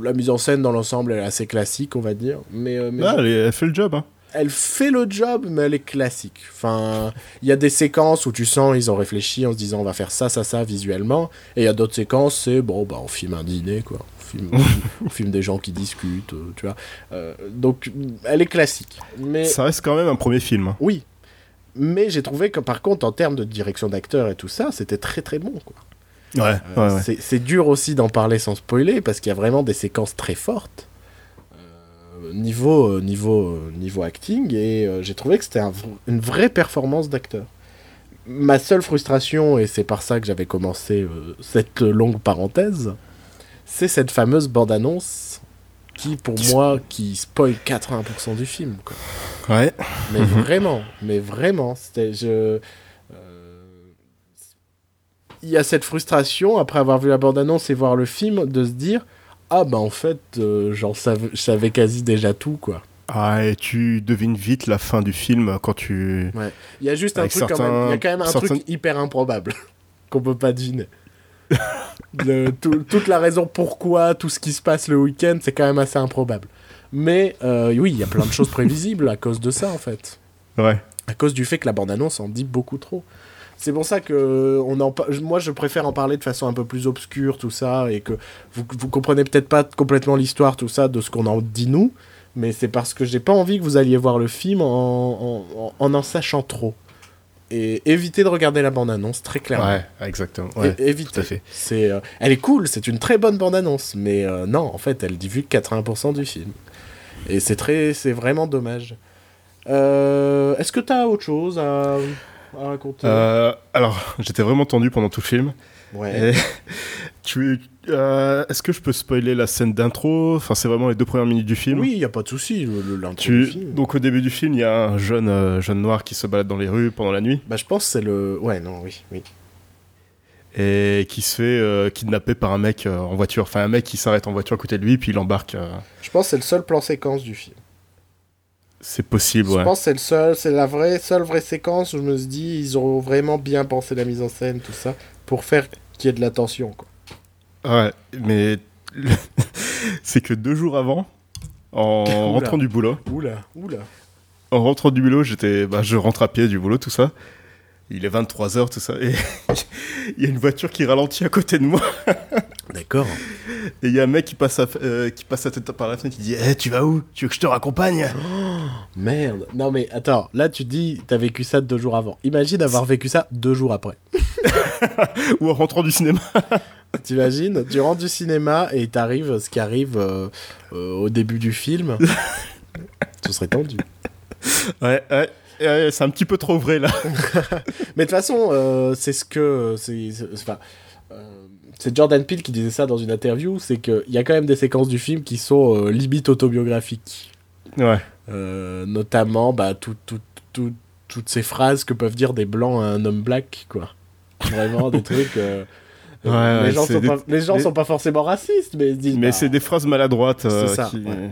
la mise en scène dans l'ensemble est assez classique, on va dire. Mais, euh, mais Ah, elle, fait le job. Hein. elle fait le job, mais elle est classique. Enfin, il y a des séquences où tu sens ils ont réfléchi en se disant on va faire ça, ça, ça visuellement, et il y a d'autres séquences c'est bon bah on filme un dîner quoi, filme, on filme des gens qui discutent, euh, tu vois. Euh, donc elle est classique. Mais Ça reste quand même un premier film. hein. oui, mais j'ai trouvé que par contre en termes de direction d'acteur et tout ça, c'était très très bon quoi. Ouais, Euh, ouais, ouais. c'est- dur aussi d'en parler sans spoiler parce qu'il y a vraiment des séquences très fortes euh, niveau, niveau, niveau acting et euh, j'ai trouvé que c'était un une vraie performance d'acteur. Ma seule frustration, et c'est par ça que j'avais commencé cette longue parenthèse, c'est cette fameuse bande-annonce qui, pour Qui moi, qui spoil 80% du film. Quoi. Ouais. Mais Mhm. vraiment, mais vraiment, c'était je. euh, Il y a cette frustration après avoir vu la bande-annonce et voir le film de se dire ah bah en fait euh, j'en savais, je savais quasi déjà tout quoi. Ah, et tu devines vite la fin du film quand tu. Il y a juste un Avec truc quand même, il y a quand même un certains- truc hyper improbable qu'on peut pas deviner. Le- tout- toute la raison pourquoi tout ce qui se passe le week-end c'est quand même assez improbable. Mais euh, oui, il y a plein de choses prévisibles à cause de ça en fait. Ouais. à cause du fait que la bande-annonce en dit beaucoup trop. C'est pour ça que on en, moi je préfère en parler de façon un peu plus obscure, tout ça, et que vous, vous comprenez peut-être pas complètement l'histoire, tout ça, de ce qu'on en dit nous, mais c'est parce que j'ai pas envie que vous alliez voir le film en en, en, en sachant trop. Et évitez de regarder la bande-annonce, très clairement. Ouais, exactement. Ouais. É- évitez. tout à fait. C'est, euh, elle est cool, c'est une très bonne bande-annonce, mais euh, non, en fait, elle divulgue 80% du film. Et c'est très, c'est vraiment dommage. Euh, est-ce que t'as autre chose à, à raconter? Alors, j'étais vraiment tendu pendant tout le film. Ouais. Et tu, euh, est-ce que je peux spoiler la scène d'intro? Enfin, c'est vraiment les deux premières minutes du film. Oui, il y a pas de souci. le- le- Tu, donc au début du film, il y a un jeune, euh, jeune noir qui se balade dans les rues pendant la nuit Bah, je pense que c'est le. Ouais, non, oui, oui. et qui se fait euh, kidnapper par un mec euh, en voiture. Enfin, un mec qui s'arrête en voiture à côté de lui, puis il embarque. Je pense que c'est le seul plan séquence du film. c'est possible, Je ouais. pense que c'est le seul, c'est la vraie, seule vraie séquence où je me suis dit, ils ont vraiment bien pensé la mise en scène, tout ça, pour faire qu'il y ait de la tension, quoi. Ouais, mais c'est que deux jours avant, en Oula. rentrant du boulot, Oula, oula. en rentrant du boulot, j'étais, bah, je rentre à pied du boulot, tout ça. Il est 23h, tout ça, et il y a une voiture qui ralentit à côté de moi. D'accord. Et il y a un mec qui passe, à, euh, qui passe sa tête par la fenêtre, qui dit Eh, Tu vas où? Tu veux que je te raccompagne? Merde. Non mais attends, là tu dis t'as vécu ça deux jours avant. Imagine avoir vécu ça deux jours après. Ou en rentrant du cinéma. T'imagines Tu rentres du cinéma et t'arrives ce qui arrive euh, euh, au début du film. Ce serait tendu. Ouais, ouais, c'est un petit peu trop vrai là. Mais de toute façon, euh, c'est ce que. C'est enfin, c'est Jordan Peele qui disait ça dans une interview c'est qu'il y a quand même des séquences du film qui sont euh, limite autobiographiques. Ouais. Euh, notamment, bah, tout, tout- tout- toutes ces phrases que peuvent dire des blancs à un homme black, quoi. Vraiment, des trucs. euh, Ouais, euh, ouais, les gens, sont, des- pas, les gens les- sont pas forcément racistes, mais ils se disent. Mais bah, c'est des phrases maladroites. euh, C'est ça, qui- ouais.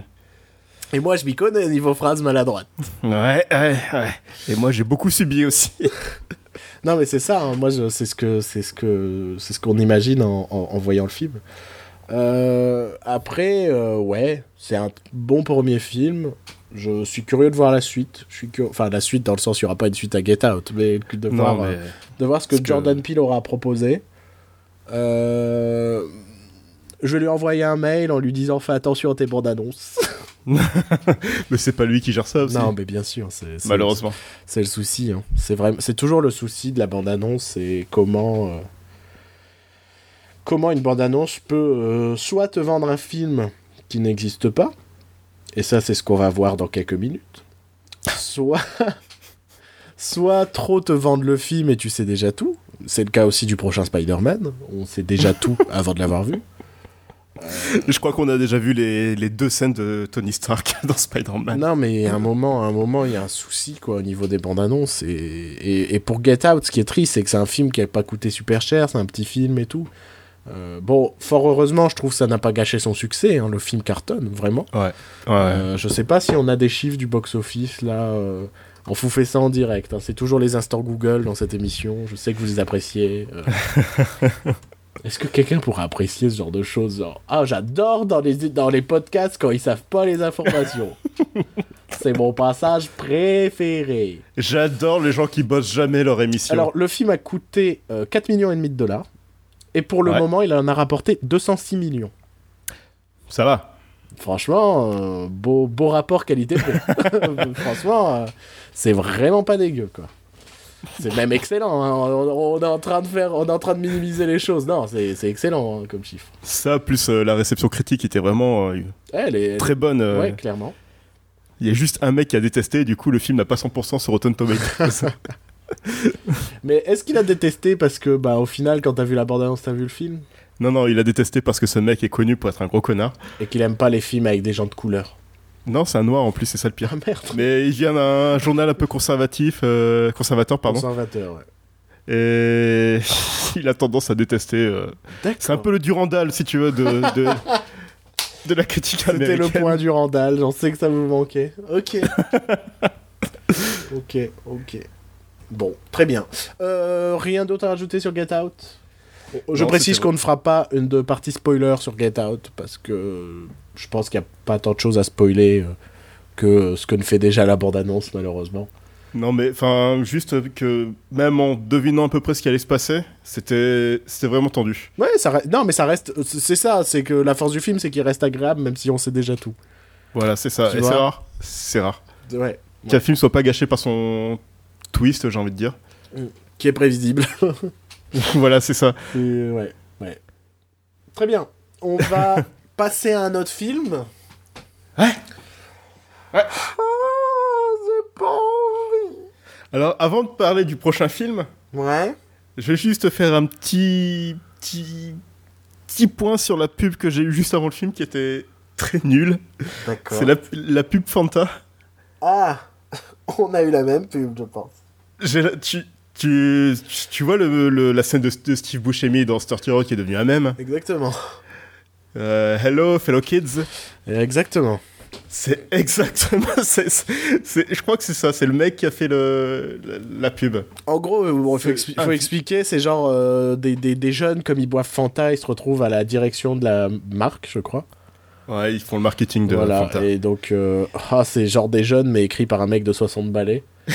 Et moi, je m'y connais niveau phrases maladroites. Ouais, ouais, ouais. Et moi, j'ai beaucoup subi aussi. Non, mais c'est ça. hein. Moi, c'est ce que c'est ce que c'est ce qu'on imagine en, en- en voyant le film. Euh, après, euh, ouais, c'est un bon premier film. Je suis curieux de voir la suite. Je suis curieux- enfin la suite dans le sens il n'y aura pas une suite à Get Out, mais de voir, euh, de voir ce que Parce que- Jordan Peele aura proposé. Je vais lui envoyer un mail en lui disant fais attention à tes bandes annonces. mais c'est pas lui qui gère ça aussi. non, mais bien sûr, c'est c'est- Malheureusement. C'est le souci. hein. C'est vraiment, c'est toujours le souci de la bande-annonce, c'est comment, euh, comment une bande-annonce peut euh, soit te vendre un film qui n'existe pas, et ça c'est ce qu'on va voir dans quelques minutes, soit, soit trop te vendre le film et tu sais déjà tout. C'est le cas aussi du prochain Spider-Man. On sait déjà tout avant de l'avoir vu. Je crois qu'on a déjà vu les, les deux scènes de Tony Stark dans Spider-Man. Non, mais à un moment, à un moment, il y a un souci quoi au niveau des bandes annonces. Et, et, et pour Get Out, ce qui est triste, c'est que c'est un film qui n'a pas coûté super cher, c'est un petit film et tout. Euh, bon, fort heureusement, je trouve que ça n'a pas gâché son succès. hein, le film cartonne vraiment. Ouais. Ouais. Euh, je sais pas si on a des chiffres du box-office là. euh, on vous fait ça en direct. hein, c'est toujours les instants Google dans cette émission. Je sais que vous les appréciez. Est-ce que quelqu'un pourrait apprécier ce genre de choses genre, Ah, j'adore dans les, dans les podcasts quand ils savent pas les informations. C'est mon passage préféré. J'adore les gens qui bossent jamais leur émission. Alors, le film a coûté euh, 4 millions et demi de dollars. Et pour le Ouais. moment, il en a rapporté 206 millions. Ça va. Franchement, euh, beau, beau rapport qualité-prix. Franchement, euh, c'est vraiment pas dégueu, quoi. C'est même excellent. hein. On, on est en train de faire, on est en train de minimiser les choses. Non, c'est excellent hein, comme chiffre. Ça, plus euh, la réception critique était vraiment euh, Elle est très bonne. euh, Ouais, clairement. Il y a juste un mec qui a détesté, et du coup, le film n'a pas 100% sur Rotten Tomatoes. Mais est-ce qu'il a détesté parce que, bah, au final, quand t'as vu la bande-annonce, t'as vu le film? Non, non, il a détesté parce que ce mec est connu pour être un gros connard. et qu'il aime pas les films avec des gens de couleur Non, c'est un noir en plus, c'est ça le pire. Ah merde. Mais il vient d'un journal un peu conservatif, euh, conservateur, pardon. Conservateur, ouais. Et il a tendance à détester. euh. C'est un peu le Durandal, si tu veux, de, de, de la critique C'était le point du Randall, j'en sais que ça vous manquait. Ok. ok, ok. Bon, très bien. Euh, rien d'autre à rajouter sur Get Out? Je Non, précise qu'on ne fera pas une de partie spoiler sur Get Out parce que je pense qu'il n'y a pas tant de choses à spoiler euh, que ce que ne fait déjà la bande-annonce, malheureusement. Non, mais enfin, juste que même en devinant à peu près ce qui allait se passer, c'était c'était vraiment tendu. Ouais, ça non, mais ça reste. C'est ça, c'est que la force du film, c'est qu'il reste agréable même si on sait déjà tout. Voilà, c'est ça. Tu Et c'est rare. C'est rare. Ouais. Qu'un film soit pas gâché par son twist, j'ai envie de dire. Qui est prévisible. voilà, c'est ça. Et, ouais, ouais. Très bien. On va passer à un autre film. Ouais. Ouais. Ah, j'ai pas envie. Alors, avant de parler du prochain film, Ouais. je vais juste faire un petit, petit, petit point sur la pub que j'ai eu juste avant le film qui était très nulle. D'accord. C'est la, la pub Fanta. Ah, on a eu la même pub, je pense. J'ai la- tu, tu, tu vois le, le- la scène de, de Steve Buscemi dans Sturty Rock qui est devenu un mème. Exactement. Euh, hello, fellow kids. Exactement. C'est exactement. c'est- c'est- c'est- je crois que c'est ça. C'est le mec qui a fait le, la, la pub. En gros, euh, il faut, C'est expli- un faut fi- expliquer, c'est genre euh, des, des, des jeunes, comme ils boivent Fanta, ils se retrouvent à la direction de la marque, je crois. Ouais, ils font le marketing de voilà, Fanta. et donc, euh, ah, c'est genre des jeunes, mais écrit par un mec de 60 balais.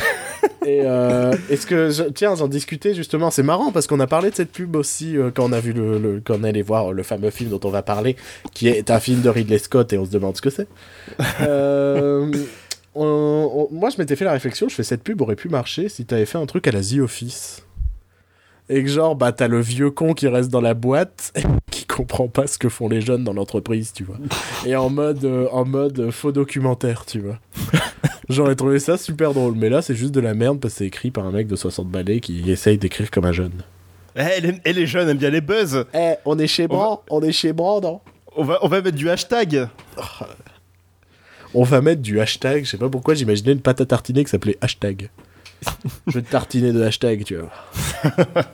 et euh, est-ce que, tiens, j'en discutais justement, c'est marrant parce qu'on a parlé de cette pub aussi euh, quand on a vu le, quand on allait voir le fameux film dont on va parler, qui est un film de Ridley Scott et on se demande ce que c'est. Euh, moi, je m'étais fait la réflexion, je fais cette pub aurait pu marcher si t'avais fait un truc à la The Office. Et que genre, bah, t'as le vieux con qui reste dans la boîte, qui comprend pas ce que font les jeunes dans l'entreprise, tu vois. Et en mode, en mode faux documentaire, tu vois. J'aurais trouvé ça super drôle, mais là, c'est juste de la merde parce que c'est écrit par un mec de 60 balais qui essaye d'écrire comme un jeune. Eh, les, eh, les jeunes aiment bien les buzz. Eh, on est chez On va- Brand, on est chez Brand, non On va, on va mettre du hashtag. On va mettre du hashtag, je sais pas pourquoi j'imaginais une pâte à tartiner qui s'appelait hashtag. Je vais te tartiner de hashtag, tu vois.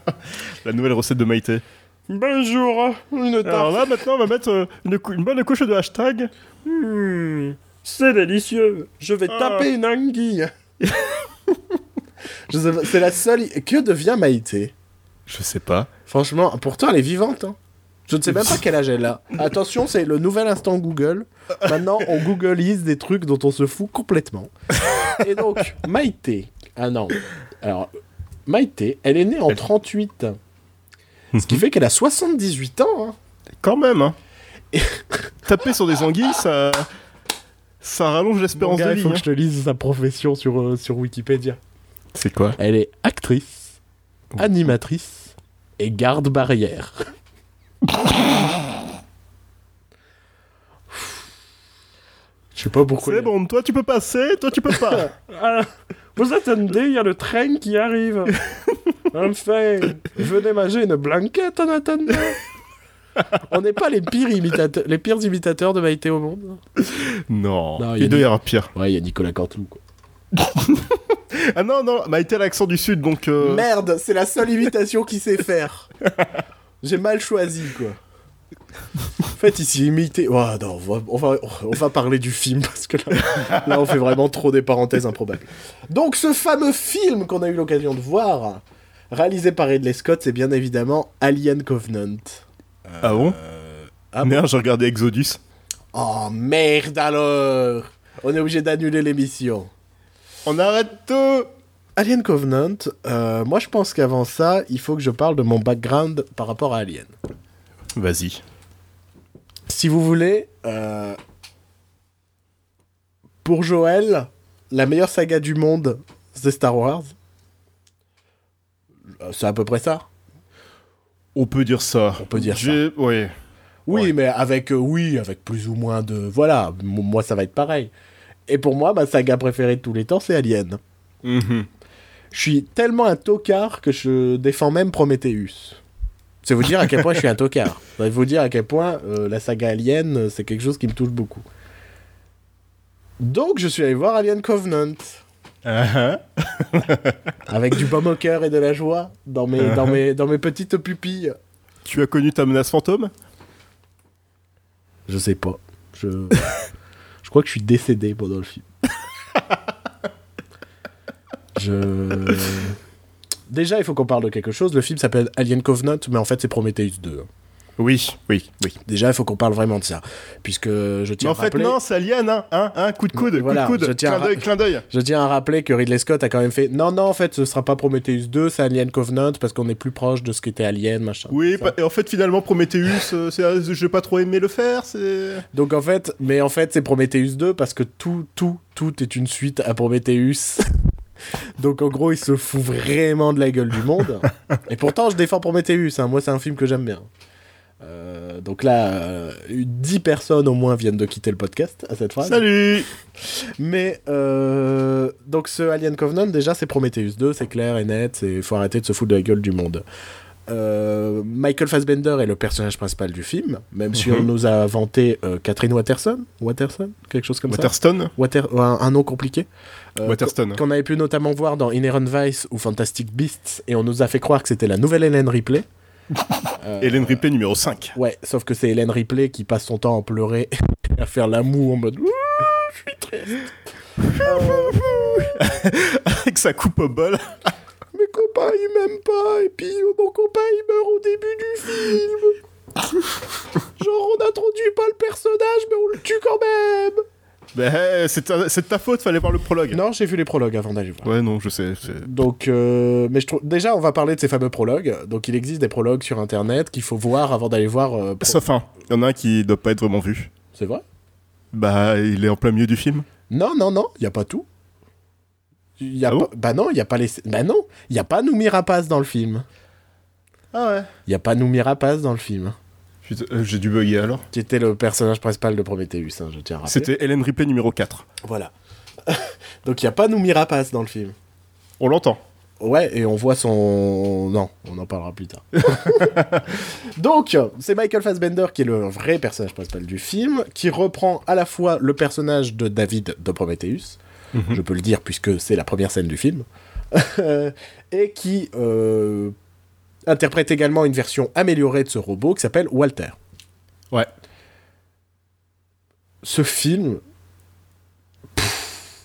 La nouvelle recette de Maïté. Bonjour, une Alors là, maintenant, on va mettre euh, une, cou- une bonne couche de hashtag. Hmm, c'est délicieux. Je vais Ah. taper une anguille. Je sais pas, c'est la seule. Que devient Maïté? Je sais pas. Franchement, pourtant elle est vivante. hein. Je ne sais même pas quel âge elle a. Attention, c'est le nouvel instant Google. Maintenant, on googleise des trucs dont on se fout complètement. Et donc, Maïté. Ah non. Alors, Maïté, elle est née en 38. Ce qui fait qu'elle a 78 ans. hein. Quand même, hein. Taper sur des anguilles, ça. Ça rallonge l'espérance de il vie. faut hein. que je te lise sa profession sur, euh, sur Wikipédia. C'est quoi Elle est actrice, animatrice et garde-barrière. Je sais pas pourquoi. C'est bon, toi tu peux passer, toi tu peux pas. Ah, vous attendez, il y a le train qui arrive. enfin, venez manger une blanquette en attendant. On n'est pas les pires, imitateurs, les pires imitateurs de Maïté au monde. non, Non, il y doit y avoir pire. Ouais, il y a Nicolas Canteloup. Quoi. Ah non, non, Maïté a l'accent du sud, donc. euh, Merde, c'est la seule imitation qu'il sait faire. J'ai mal choisi, quoi. En fait, ici, imité. Oh, non, on va, on, va, on va parler du film parce que là, là, on fait vraiment trop des parenthèses improbables. Donc, ce fameux film qu'on a eu l'occasion de voir, réalisé par Ridley Scott, c'est bien évidemment Alien Covenant. Ah bon Ah Merde, j'ai regardé Exodus. Oh merde alors On est obligé d'annuler l'émission. On arrête tout Alien Covenant, euh, moi je pense qu'avant ça, il faut que je parle de mon background par rapport à Alien. Vas-y. Si vous voulez, euh, pour Joël, la meilleure saga du monde, c'est Star Wars. Euh, C'est à peu près ça. On peut dire ça. On peut dire Ouais. Oui, Ouais. mais avec, euh, oui, avec plus ou moins de... Voilà, moi ça va être pareil. Et pour moi, ma saga préférée de tous les temps, c'est Alien. Mhm. Je suis tellement un tocard que je défends même Prometheus. C'est vous dire à quel point je suis un tocard. C'est vous dire à quel point euh, la saga Alien, euh, c'est quelque chose qui me touche beaucoup. Donc je suis allé voir Alien Covenant. Ah, Avec du baume au cœur et de la joie dans mes, dans mes, dans mes petites pupilles. Tu as connu ta menace fantôme? Je sais pas. Je, je crois que je suis décédé pendant le film. Je... Déjà, il faut qu'on parle de quelque chose. Le film s'appelle Alien Covenant, mais en fait, c'est Prometheus 2. Oui, oui, oui. Déjà, il faut qu'on parle vraiment de ça. Puisque je Mais tiens en à fait, rappeler... non, c'est Alien, hein, hein, hein, coup de coude, Voilà, coup de je coude, clin d'œil, ra- clin d'œil. Je tiens à rappeler que Ridley Scott a quand même fait non, non, en fait, ce sera pas Prometheus 2, c'est Alien Covenant parce qu'on est plus proche de ce qu'était Alien, machin. Oui, Ça. et en fait, finalement, Prometheus, euh, c'est- j'ai pas trop aimé le faire, c'est... Donc en fait, mais en fait, c'est Prometheus 2 parce que tout, tout, tout est une suite à Prometheus. Donc en gros, il se fout vraiment de la gueule du monde. Et pourtant, je défends Prometheus. hein. Moi, c'est un film que j'aime bien. Euh, donc là, euh, 10 personnes au moins viennent de quitter le podcast à cette phrase. Salut Mais euh, donc ce Alien Covenant, déjà, c'est Prometheus 2, c'est clair et net. Il faut arrêter de se foutre de la gueule du monde. Euh, Michael Fassbender est le personnage principal du film, même si on Mhm. nous a vanté Catherine Waterson, Waterson, quelque chose comme ça. Waterstone Water, un, un nom compliqué. Waterston. qu'on- Qu'on avait pu notamment voir dans Inherent Vice ou Fantastic Beasts, et on nous a fait croire que c'était la nouvelle Hélène Ripley. Euh, Hélène Ripley numéro 5. Ouais, sauf que c'est Hélène Ripley qui passe son temps à pleurer, à faire l'amour en mode je suis triste. Avec sa coupe au bol. mes copains ils m'aiment pas, et puis euh, mon copain il meurt au début du film. Genre on n'introduit pas le personnage, mais on le tue quand même. Ben, c'est de ta faute, fallait voir le prologue. Non, j'ai vu les prologues avant d'aller voir. Ouais, non, je sais. Donc, euh, mais je trouve déjà, on va parler de ces fameux prologues. Donc, il existe des prologues sur Internet qu'il faut voir avant d'aller voir. euh, pro- Sauf un. Il y en a un qui doit pas être vraiment vu. C'est vrai? Bah, il est en plein milieu du film. Non, non, non, il y a pas tout. Il y a Ah bon? Pas... Bah non, il y a pas les. Bah non, il y a pas Noumi Rapace dans le film. Ah ouais Il y a pas Noumi Rapace dans le film. Euh, J'ai dû bugger alors. Qui était le personnage principal de Prometheus, hein, je tiens à rappeler. C'était Hélène Ripley numéro 4. Voilà. Donc, il y a pas Noumi Rapace dans le film. On l'entend. Ouais, et on voit son... Non, on en parlera plus tard. Donc, c'est Michael Fassbender qui est le vrai personnage principal du film, qui reprend à la fois le personnage de David de Prometheus, Mhm. je peux le dire puisque c'est la première scène du film, et qui euh, interprète également une version améliorée de ce robot qui s'appelle Walter. Ouais. Ce film... pff,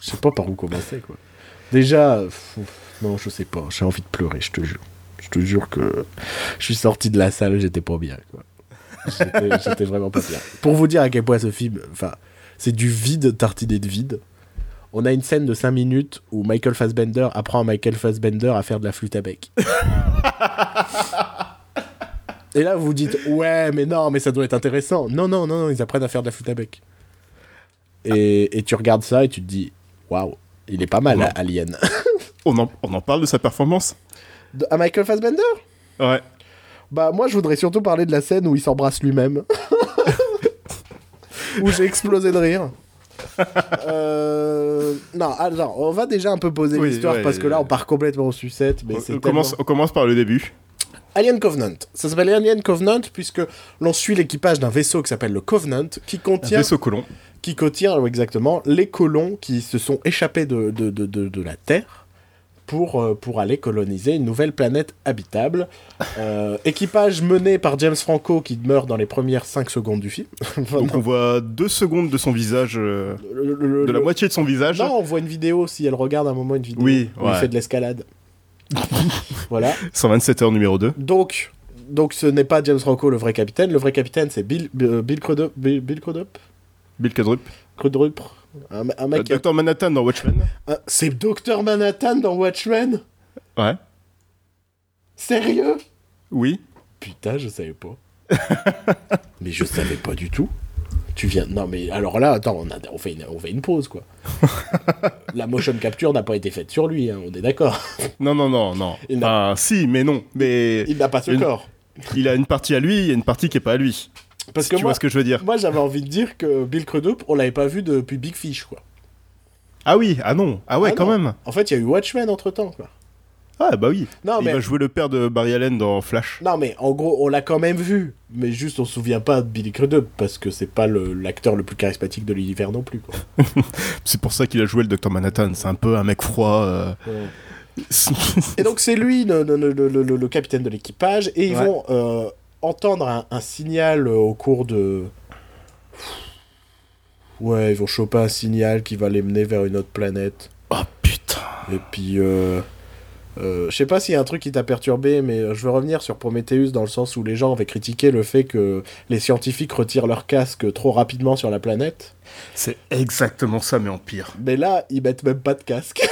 Je sais pas par où commencer, quoi. Déjà, pff, non, je sais pas, j'ai envie de pleurer, je te jure. Je te jure que je suis sorti de la salle, j'étais pas bien, quoi. J'étais j'étais vraiment pas bien. Pour vous dire à quel point ce film, enfin, c'est du vide tartiné de vide. On a une scène de 5 minutes où Michael Fassbender apprend à Michael Fassbender à faire de la flûte à bec. Et là, vous vous dites, ouais, mais non, mais ça doit être intéressant. Non, non, non, non, ils apprennent à faire de la flûte à bec. Et, et tu regardes ça et tu te dis, waouh, il est pas mal, Ouais. hein, Alien. On en, on en parle de sa performance? De- à Michael Fassbender? Ouais. Bah, moi, je voudrais surtout parler de la scène où il s'embrasse lui-même. où j'ai explosé de rire. Euh, Non, alors, on va déjà un peu poser Oui, l'histoire ouais, parce que là, on part complètement au sucette. Mais On, commence, tellement- on commence par le début. Alien Covenant. Ça s'appelle Alien Covenant puisque l'on suit l'équipage d'un vaisseau qui s'appelle le Covenant qui Un contient, vaisseau colon. qui contient exactement les colons qui se sont échappés de, de, de, de la Terre pour, euh, pour aller coloniser une nouvelle planète habitable. Euh, équipage mené par James Franco qui meurt dans les premières 5 secondes du film. Donc on voit deux secondes de son visage, euh, Le- le- de la le- moitié de son visage. Non, on voit une vidéo si elle regarde un moment une vidéo Oui, où il fait de l'escalade. voilà. 127 heures numéro 2. Donc, donc ce n'est pas James Franco le vrai capitaine. Le vrai capitaine, c'est Bill, Bill Crudup. Bill, Bill Crudup? Bill. Crudrup. Un, un mec. Dr Manhattan dans Watchmen. C'est Dr Manhattan dans Watchmen? Ouais. Sérieux? Oui. Putain, je savais pas. mais je savais pas du tout. Tu viens. Non, mais alors là, attends, on, a... on, fait, une... on fait une pause, quoi. La motion capture n'a pas été faite sur lui, hein, on est d'accord. Non, non, non, non. Il si, mais non. Mais Il n'a pas ce Une- corps. il a une partie à lui, il y a une partie qui est pas à lui. Parce Si que tu moi, vois ce que je veux dire. moi j'avais envie de dire que Bill Crudup, on l'avait pas vu depuis Big Fish, quoi. Ah oui, ah non. Ah ouais, Ah quand non. même. En fait, il y a eu Watchmen entre temps, quoi. Ah bah oui. Non, il mais. va jouer le père de Barry Allen dans Flash. Non, mais en gros, on l'a quand même vu. Mais juste, on se souvient pas de Billy Crudup parce que c'est pas l'acteur le, plus charismatique de l'univers non plus. C'est pour ça qu'il a joué le Dr Manhattan. C'est un peu un mec froid. euh. Et donc c'est lui le, le- le- le- le- le capitaine de l'équipage et ils Ouais. vont euh, entendre un, un signal euh, au cours de... Ouais, ils vont choper un signal qui va les mener vers une autre planète. oh putain. Et puis... Euh, euh, je sais pas s'il y a un truc qui t'a perturbé, mais je veux revenir sur Prometheus dans le sens où les gens avaient critiqué le fait que les scientifiques retirent leur casque trop rapidement sur la planète. C'est exactement ça, mais en pire. Mais là, ils mettent même pas de casque.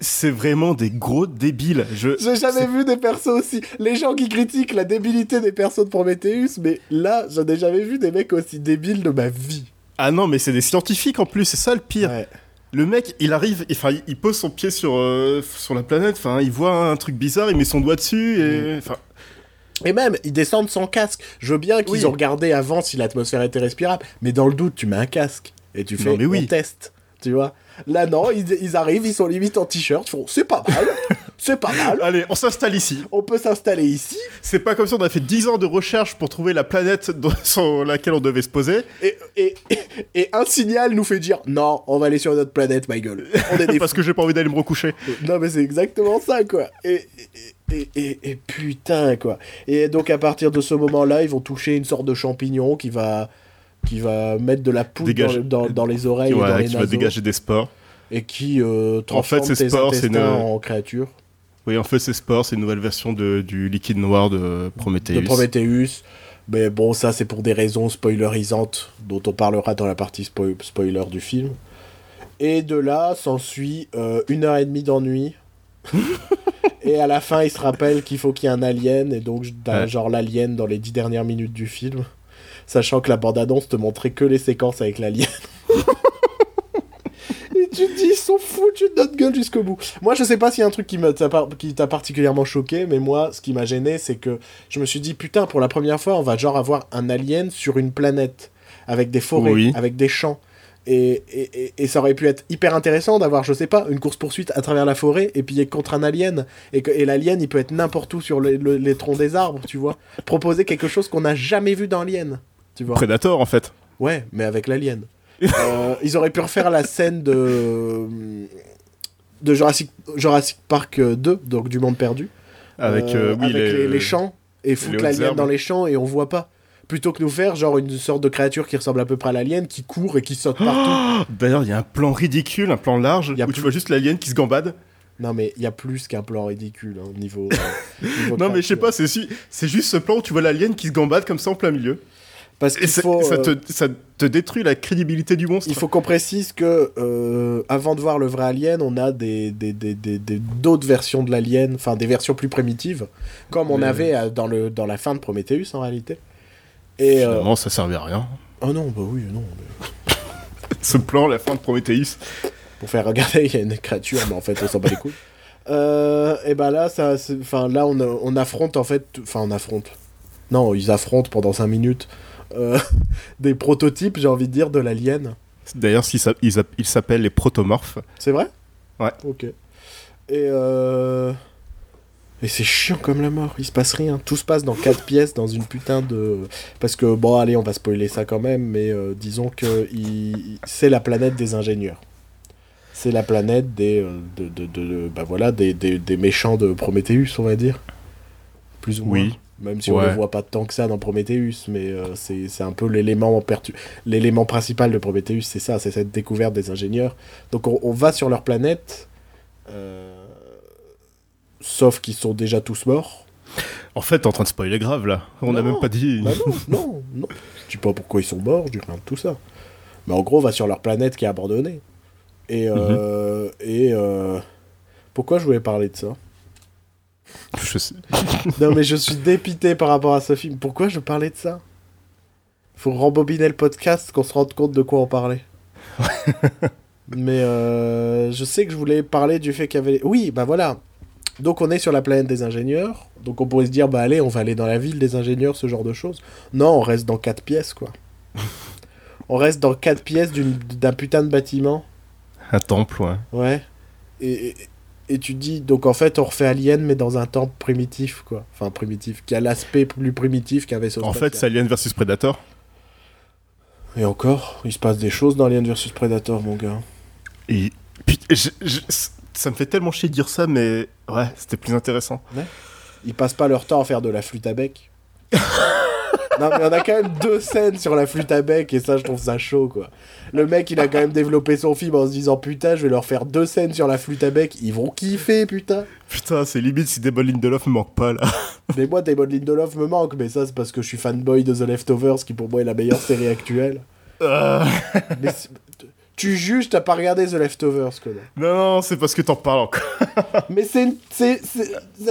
C'est vraiment des gros débiles. Je... J'ai jamais vu des persos aussi. Les gens qui critiquent la débilité des persos de Prometheus, mais là, j'en ai jamais vu des mecs aussi débiles de ma vie. Ah non, mais c'est des scientifiques en plus, c'est ça le pire. Ouais. Le mec, il arrive, enfin, il- il pose son pied sur, euh, sur la planète, enfin, il voit un truc bizarre, il met son doigt dessus, et... Enfin, Et même, ils descendent sans casque. Je veux bien qu'ils Oui. ont regardé avant si l'atmosphère était respirable, mais dans le doute, tu mets un casque et tu fais Non, mais oui. on teste. Tu vois Là, non, ils, ils arrivent, ils sont limite en t-shirt, ils font c'est pas mal, c'est pas mal. allez, on s'installe ici. On peut s'installer ici. C'est pas comme si on a fait 10 ans de recherche pour trouver la planète dans- sur laquelle on devait se poser. Et, et, et, et un signal nous fait dire non, on va aller sur notre planète, ma gueule. On est des Parce que j'ai pas envie d'aller me recoucher. Non, mais c'est exactement ça, quoi. Et- et putain, quoi. Et donc, à partir de ce moment-là, ils vont toucher une sorte de champignon qui va, qui va mettre de la poudre dans, dans, dans les oreilles et dans Voilà, les qui va dégager des spores. et qui euh, transforme tes spores, c'est intestins une- en créatures. Oui, en fait, ces spores, c'est une nouvelle version de, du liquide noir de Prometheus. De Prometheus. Mais bon, ça, c'est pour des raisons spoilerisantes dont on parlera dans la partie spo- spoiler du film. Et de là, s'ensuit euh, une heure et demie d'ennui. et à la fin, il se rappelle qu'il faut qu'il y ait un alien, et donc Ouais. genre l'alien dans les dix dernières minutes du film. Sachant que la bande-annonce te montrait que les séquences avec l'alien. et tu te dis, ils sont foutus de notre gueule jusqu'au bout. Moi, je sais pas s'il y a un truc qui t'a particulièrement choqué, mais moi, ce qui m'a gêné, c'est que je me suis dit, putain, pour la première fois, on va genre avoir un alien sur une planète, avec des forêts, Oui. avec des champs. Et, et, et- et ça aurait pu être hyper intéressant d'avoir, je sais pas, une course-poursuite à travers la forêt et puis contre un alien. Et, que, et l'alien, il peut être n'importe où sur le- le- les troncs des arbres, tu vois. Proposer quelque chose qu'on n'a jamais vu dans Alien, tu vois. Predator, en fait. Ouais, mais avec l'alien. Euh, ils auraient pu refaire la scène de de Jurassic, Jurassic Park 2, donc du monde perdu, Avec, Euh, euh, oui, avec les, les, les champs et foutre l'alien dans les champs et on voit pas. Plutôt que nous faire genre une sorte de créature qui ressemble à peu près à l'alien, qui court et qui saute partout. D'ailleurs, il y a un plan ridicule, un plan large, Il y a où plus- tu vois juste l'alien qui se gambade. Non mais il y a plus qu'un plan ridicule au niveau, euh, niveau Non, mais je sais pas, c'est si- c'est juste ce plan où tu vois l'alien qui se gambade comme ça en plein milieu. Parce qu'il faut, ça, euh, te, ça te détruit la crédibilité du monstre. Il faut qu'on précise que euh, avant de voir le vrai alien, on a des des- des- des- des- d'autres versions de l'alien, enfin des versions plus primitives, comme on Mais- avait euh, dans, le, dans la fin de Prometheus en réalité. Et euh, Finalement, ça servait à rien. oh non, bah oui, non. mais Ce plan, la fin de Prometheus. Pour faire regarder, il y a une créature, mais en fait, on s'en bat les couilles. Euh, et ben là, ça, enfin là, on, on affronte en fait, enfin on affronte. Non, ils affrontent pendant 5 minutes euh, des prototypes, j'ai envie de dire, de l'alien. D'ailleurs, ils app- ils s'appellent les protomorphes. C'est vrai? Ouais. Ok. Et euh... Et c'est chiant comme la mort, il se passe rien. Tout se passe dans quatre pièces, dans une putain de... Parce que, bon, allez, on va spoiler ça quand même, mais euh, disons que il- c'est la planète des ingénieurs. C'est la planète des... euh, de, de, de- de- bah voilà, des, des, des méchants de Prometheus, on va dire. Plus ou moins. Oui. Même si on ne voit pas tant que ça dans Prometheus, mais euh, c'est un peu l'élément l'élément principal de Prometheus, c'est ça, c'est cette découverte des ingénieurs. Donc on, on va sur leur planète, euh, sauf qu'ils sont déjà tous morts. En fait, t'es en train de spoiler grave là. On n'a même pas dit. Bah non, non, non. Je dis pas pourquoi ils sont morts, je dis rien de tout ça. Mais en gros, va sur leur planète qui est abandonnée. Et. euh, Et. euh, Pourquoi je voulais parler de ça? Je sais. Non, mais je suis dépité par rapport à ce film. Pourquoi je parlais de ça? Faut rembobiner le podcast, qu'on se rende compte de quoi on parlait. mais euh, je sais que je voulais parler du fait qu'il y avait. Oui, bah voilà. Donc on est sur la planète des ingénieurs. Donc on pourrait se dire, bah allez, on va aller dans la ville des ingénieurs, ce genre de choses. Non, on reste dans quatre pièces, quoi. on reste dans quatre pièces d'une- d'un putain de bâtiment. Un temple, ouais. Ouais. Et, et, tu dis, donc en fait, on refait Alien, mais dans un temple primitif, quoi. Enfin, primitif, qui a l'aspect plus primitif qu'un vaisseau En fait, c'est. Alien versus Predator. Et encore, il se passe des choses dans Alien vs Predator, mon gars. Et putain, je- je- ça me fait tellement chier de dire ça, mais ouais, c'était plus intéressant. Ils passent pas leur temps à faire de la flûte à bec. non, mais on a quand même deux scènes sur la flûte à bec, et ça, je trouve ça chaud, quoi. Le mec, il a quand même développé son film en se disant, putain, je vais leur faire deux scènes sur la flûte à bec, ils vont kiffer, putain. Putain, c'est limite si Damon Lindelof me manque pas là. Mais moi, Damon Lindelof me manque, mais ça, c'est parce que je suis fanboy de The Leftovers, qui pour moi est la meilleure série actuelle. Euh, Mais tu juges, t'as pas regardé The Leftovers, connard. non, non, c'est parce que t'en parles encore. Mais c'est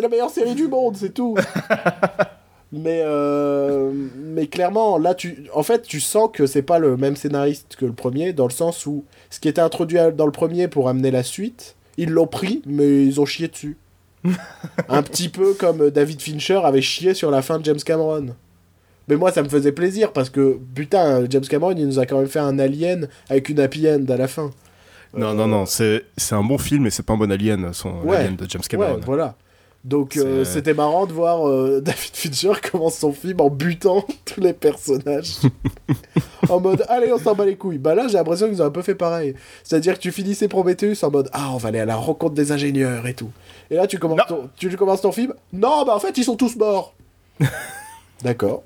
la meilleure série du monde, c'est tout. Mais euh, mais clairement, là, tu en fait, tu sens que c'est pas le même scénariste que le premier, dans le sens où ce qui était introduit dans le premier pour amener la suite, ils l'ont pris, mais ils ont chié dessus. Un petit peu comme David Fincher avait chié sur la fin de James Cameron. Mais moi, ça me faisait plaisir parce que, putain, James Cameron, il nous a quand même fait un alien avec une happy end à la fin. Non, non, non, c'est c'est un bon film, mais c'est pas un bon Alien, son Ouais. Alien de James Cameron. Ouais, voilà. Donc euh, c'était marrant de voir euh, David Fincher commence son film en butant tous les personnages. en mode allez on s'en bat les couilles. Bah là j'ai l'impression qu'ils ont un peu fait pareil. C'est-à-dire que tu finissais Prometheus en mode ah on va aller à la rencontre des ingénieurs et tout. Et là tu commences, ton, tu commences ton film. Non bah en fait ils sont tous morts. D'accord.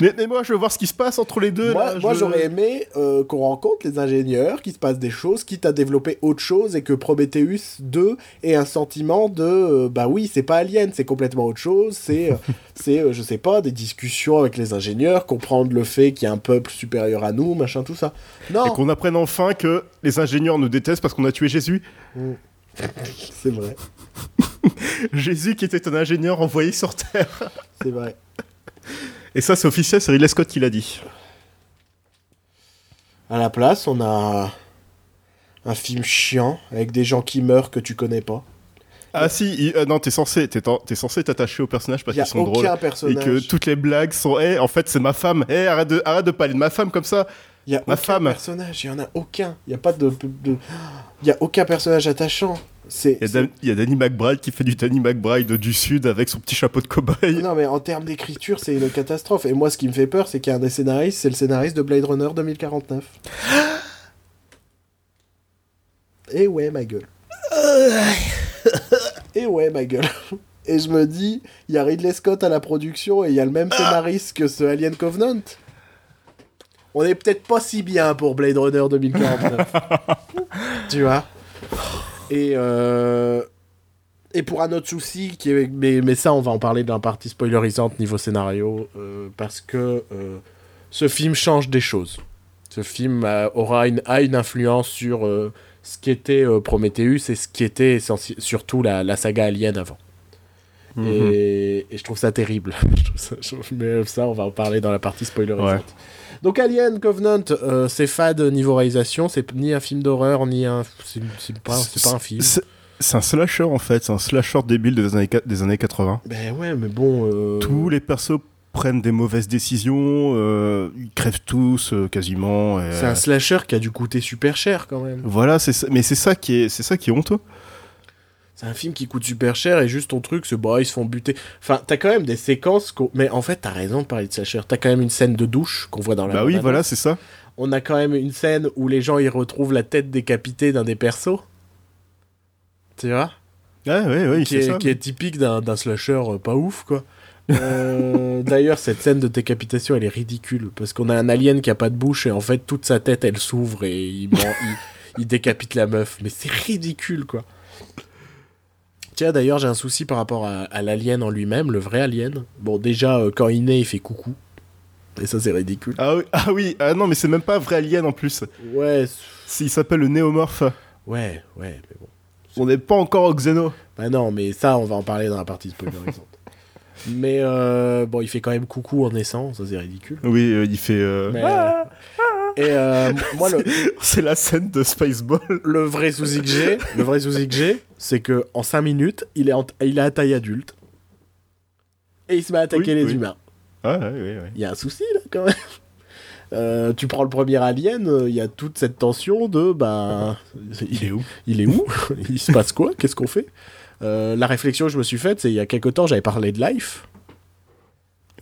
Mais, mais moi, je veux voir ce qui se passe entre les deux. Moi, je- j'aurais aimé euh, qu'on rencontre les ingénieurs, qu'il se passe des choses, quitte à développer autre chose et que Prometheus 2 ait un sentiment de euh, bah oui, c'est pas Alien, c'est complètement autre chose, c'est, euh, c'est euh, je sais pas, des discussions avec les ingénieurs, comprendre le fait qu'il y a un peuple supérieur à nous, machin, tout ça. Non, Et qu'on apprenne enfin que les ingénieurs nous détestent parce qu'on a tué Jésus. c'est vrai, Jésus qui était un ingénieur envoyé sur Terre. c'est vrai. Et ça, c'est officiel, c'est Ridley Scott qui l'a dit. À la place, on a un film chiant avec des gens qui meurent que tu connais pas. Ah si, il- euh, non, t'es censé, t'es censé t'attacher aux personnages parce qu'ils sont drôles. aucun Et personnage. que toutes les blagues sont, eh, en fait, c'est ma femme. Eh, arrête de, arrête de parler de ma femme comme ça. Il y a Ma aucun femme. personnage, il y en a aucun. Il y a pas de, de- il y a aucun personnage attachant. Il y, a Danny McBride qui fait du Danny McBride du Sud avec son petit chapeau de cow-boy. Non mais en termes d'écriture, c'est une catastrophe. Et moi, ce qui me fait peur, c'est qu'il y a un des scénaristes, c'est le scénariste de Blade Runner 2049. Et ouais, ma gueule. Et ouais, ma gueule. Et je me dis, il y a Ridley Scott à la production et il y a le même scénariste que ce Alien Covenant. On est peut-être pas si bien pour Blade Runner 2049. tu vois? Et euh... Et pour un autre souci, qui est... mais, mais ça, on va en parler dans la partie spoilerisante niveau scénario, euh, parce que euh, ce film change des choses. Ce film a- aura une, a une influence sur ce qui était Prometheus et ce qui était surtout la, la saga Alien avant. Mhm. Et, et je trouve ça terrible. Je trouve ça- je- mais ça, on va en parler dans la partie spoilerisante. Ouais. Donc Alien Covenant, euh, c'est fade niveau réalisation, c'est ni un film d'horreur, ni un... C'est pas, un film. C'est un slasher en fait, c'est un slasher débile des années, des années 80. Ben ouais, mais bon... euh, Tous les persos prennent des mauvaises décisions, euh, ils crèvent tous euh, quasiment. C'est un slasher qui a dû coûter super cher quand même. Voilà, mais c'est ça qui est, c'est ça qui est honteux. C'est un film qui coûte super cher et juste ton truc, c'est bah ils se font buter. Enfin, t'as quand même des séquences. Mais en fait, t'as raison de parler de slasher. T'as quand même une scène de douche qu'on voit dans la. bah oui, voilà, c'est ça. On a quand même une scène où les gens ils retrouvent la tête décapitée d'un des persos. Tu vois? Ouais, ouais, ouais, qui, c'est est, ça. qui est typique d'un slasher euh, pas ouf, quoi. Euh, D'ailleurs, cette scène de décapitation, elle est ridicule parce qu'on a un alien qui a pas de bouche et en fait toute sa tête elle s'ouvre et il, il décapite la meuf. Mais c'est ridicule, quoi. Tiens, d'ailleurs, j'ai un souci par rapport à, à l'alien en lui-même, le vrai alien. Bon, déjà, euh, quand il naît, il fait coucou. Et ça, c'est ridicule. Ah oui, ah oui, ah non, mais c'est même pas vrai alien en plus. Ouais, Il s'appelle le néomorphe. ouais, ouais, mais bon. On n'est pas encore au Xeno. Bah non, mais ça, on va en parler dans la partie spoilerisante. mais euh, bon, il fait quand même coucou en naissant, ça c'est ridicule. Oui, euh, il fait. Mais, Ah Et euh, moi, le, C'est la scène de Spaceball. le vrai souci que j'ai, le vrai souci que j'ai, c'est que en 5 minutes, il est, en- il est à taille adulte. Et il se met à attaquer Oui, les oui. humains. Ah ouais, ouais. Il y a un souci là quand même. Euh, tu prends le premier alien, euh, il y a toute cette tension de bah. Il est où? Il est où? Il se passe quoi? Qu'est-ce qu'on fait? Euh, La réflexion que je me suis faite, c'est il y a quelque temps, j'avais parlé de Life,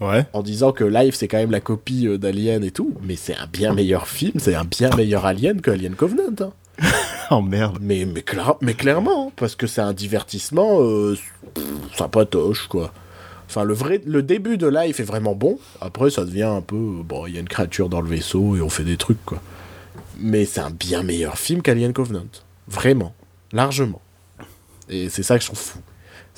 Ouais. en disant que Life c'est quand même la copie euh, d'Alien et tout, mais c'est un bien meilleur film, c'est un bien meilleur Alien que Alien Covenant. hein. Oh merde. Mais, mais, cla- mais clairement, parce que c'est un divertissement euh, pff, sympatoche, quoi. Enfin, le, vrai, le début de Life est vraiment bon. Après, ça devient un peu. euh, Bon, il y a une créature dans le vaisseau et on fait des trucs, quoi. Mais c'est un bien meilleur film qu'Alien Covenant. Vraiment. Largement. Et c'est ça que je trouve fou.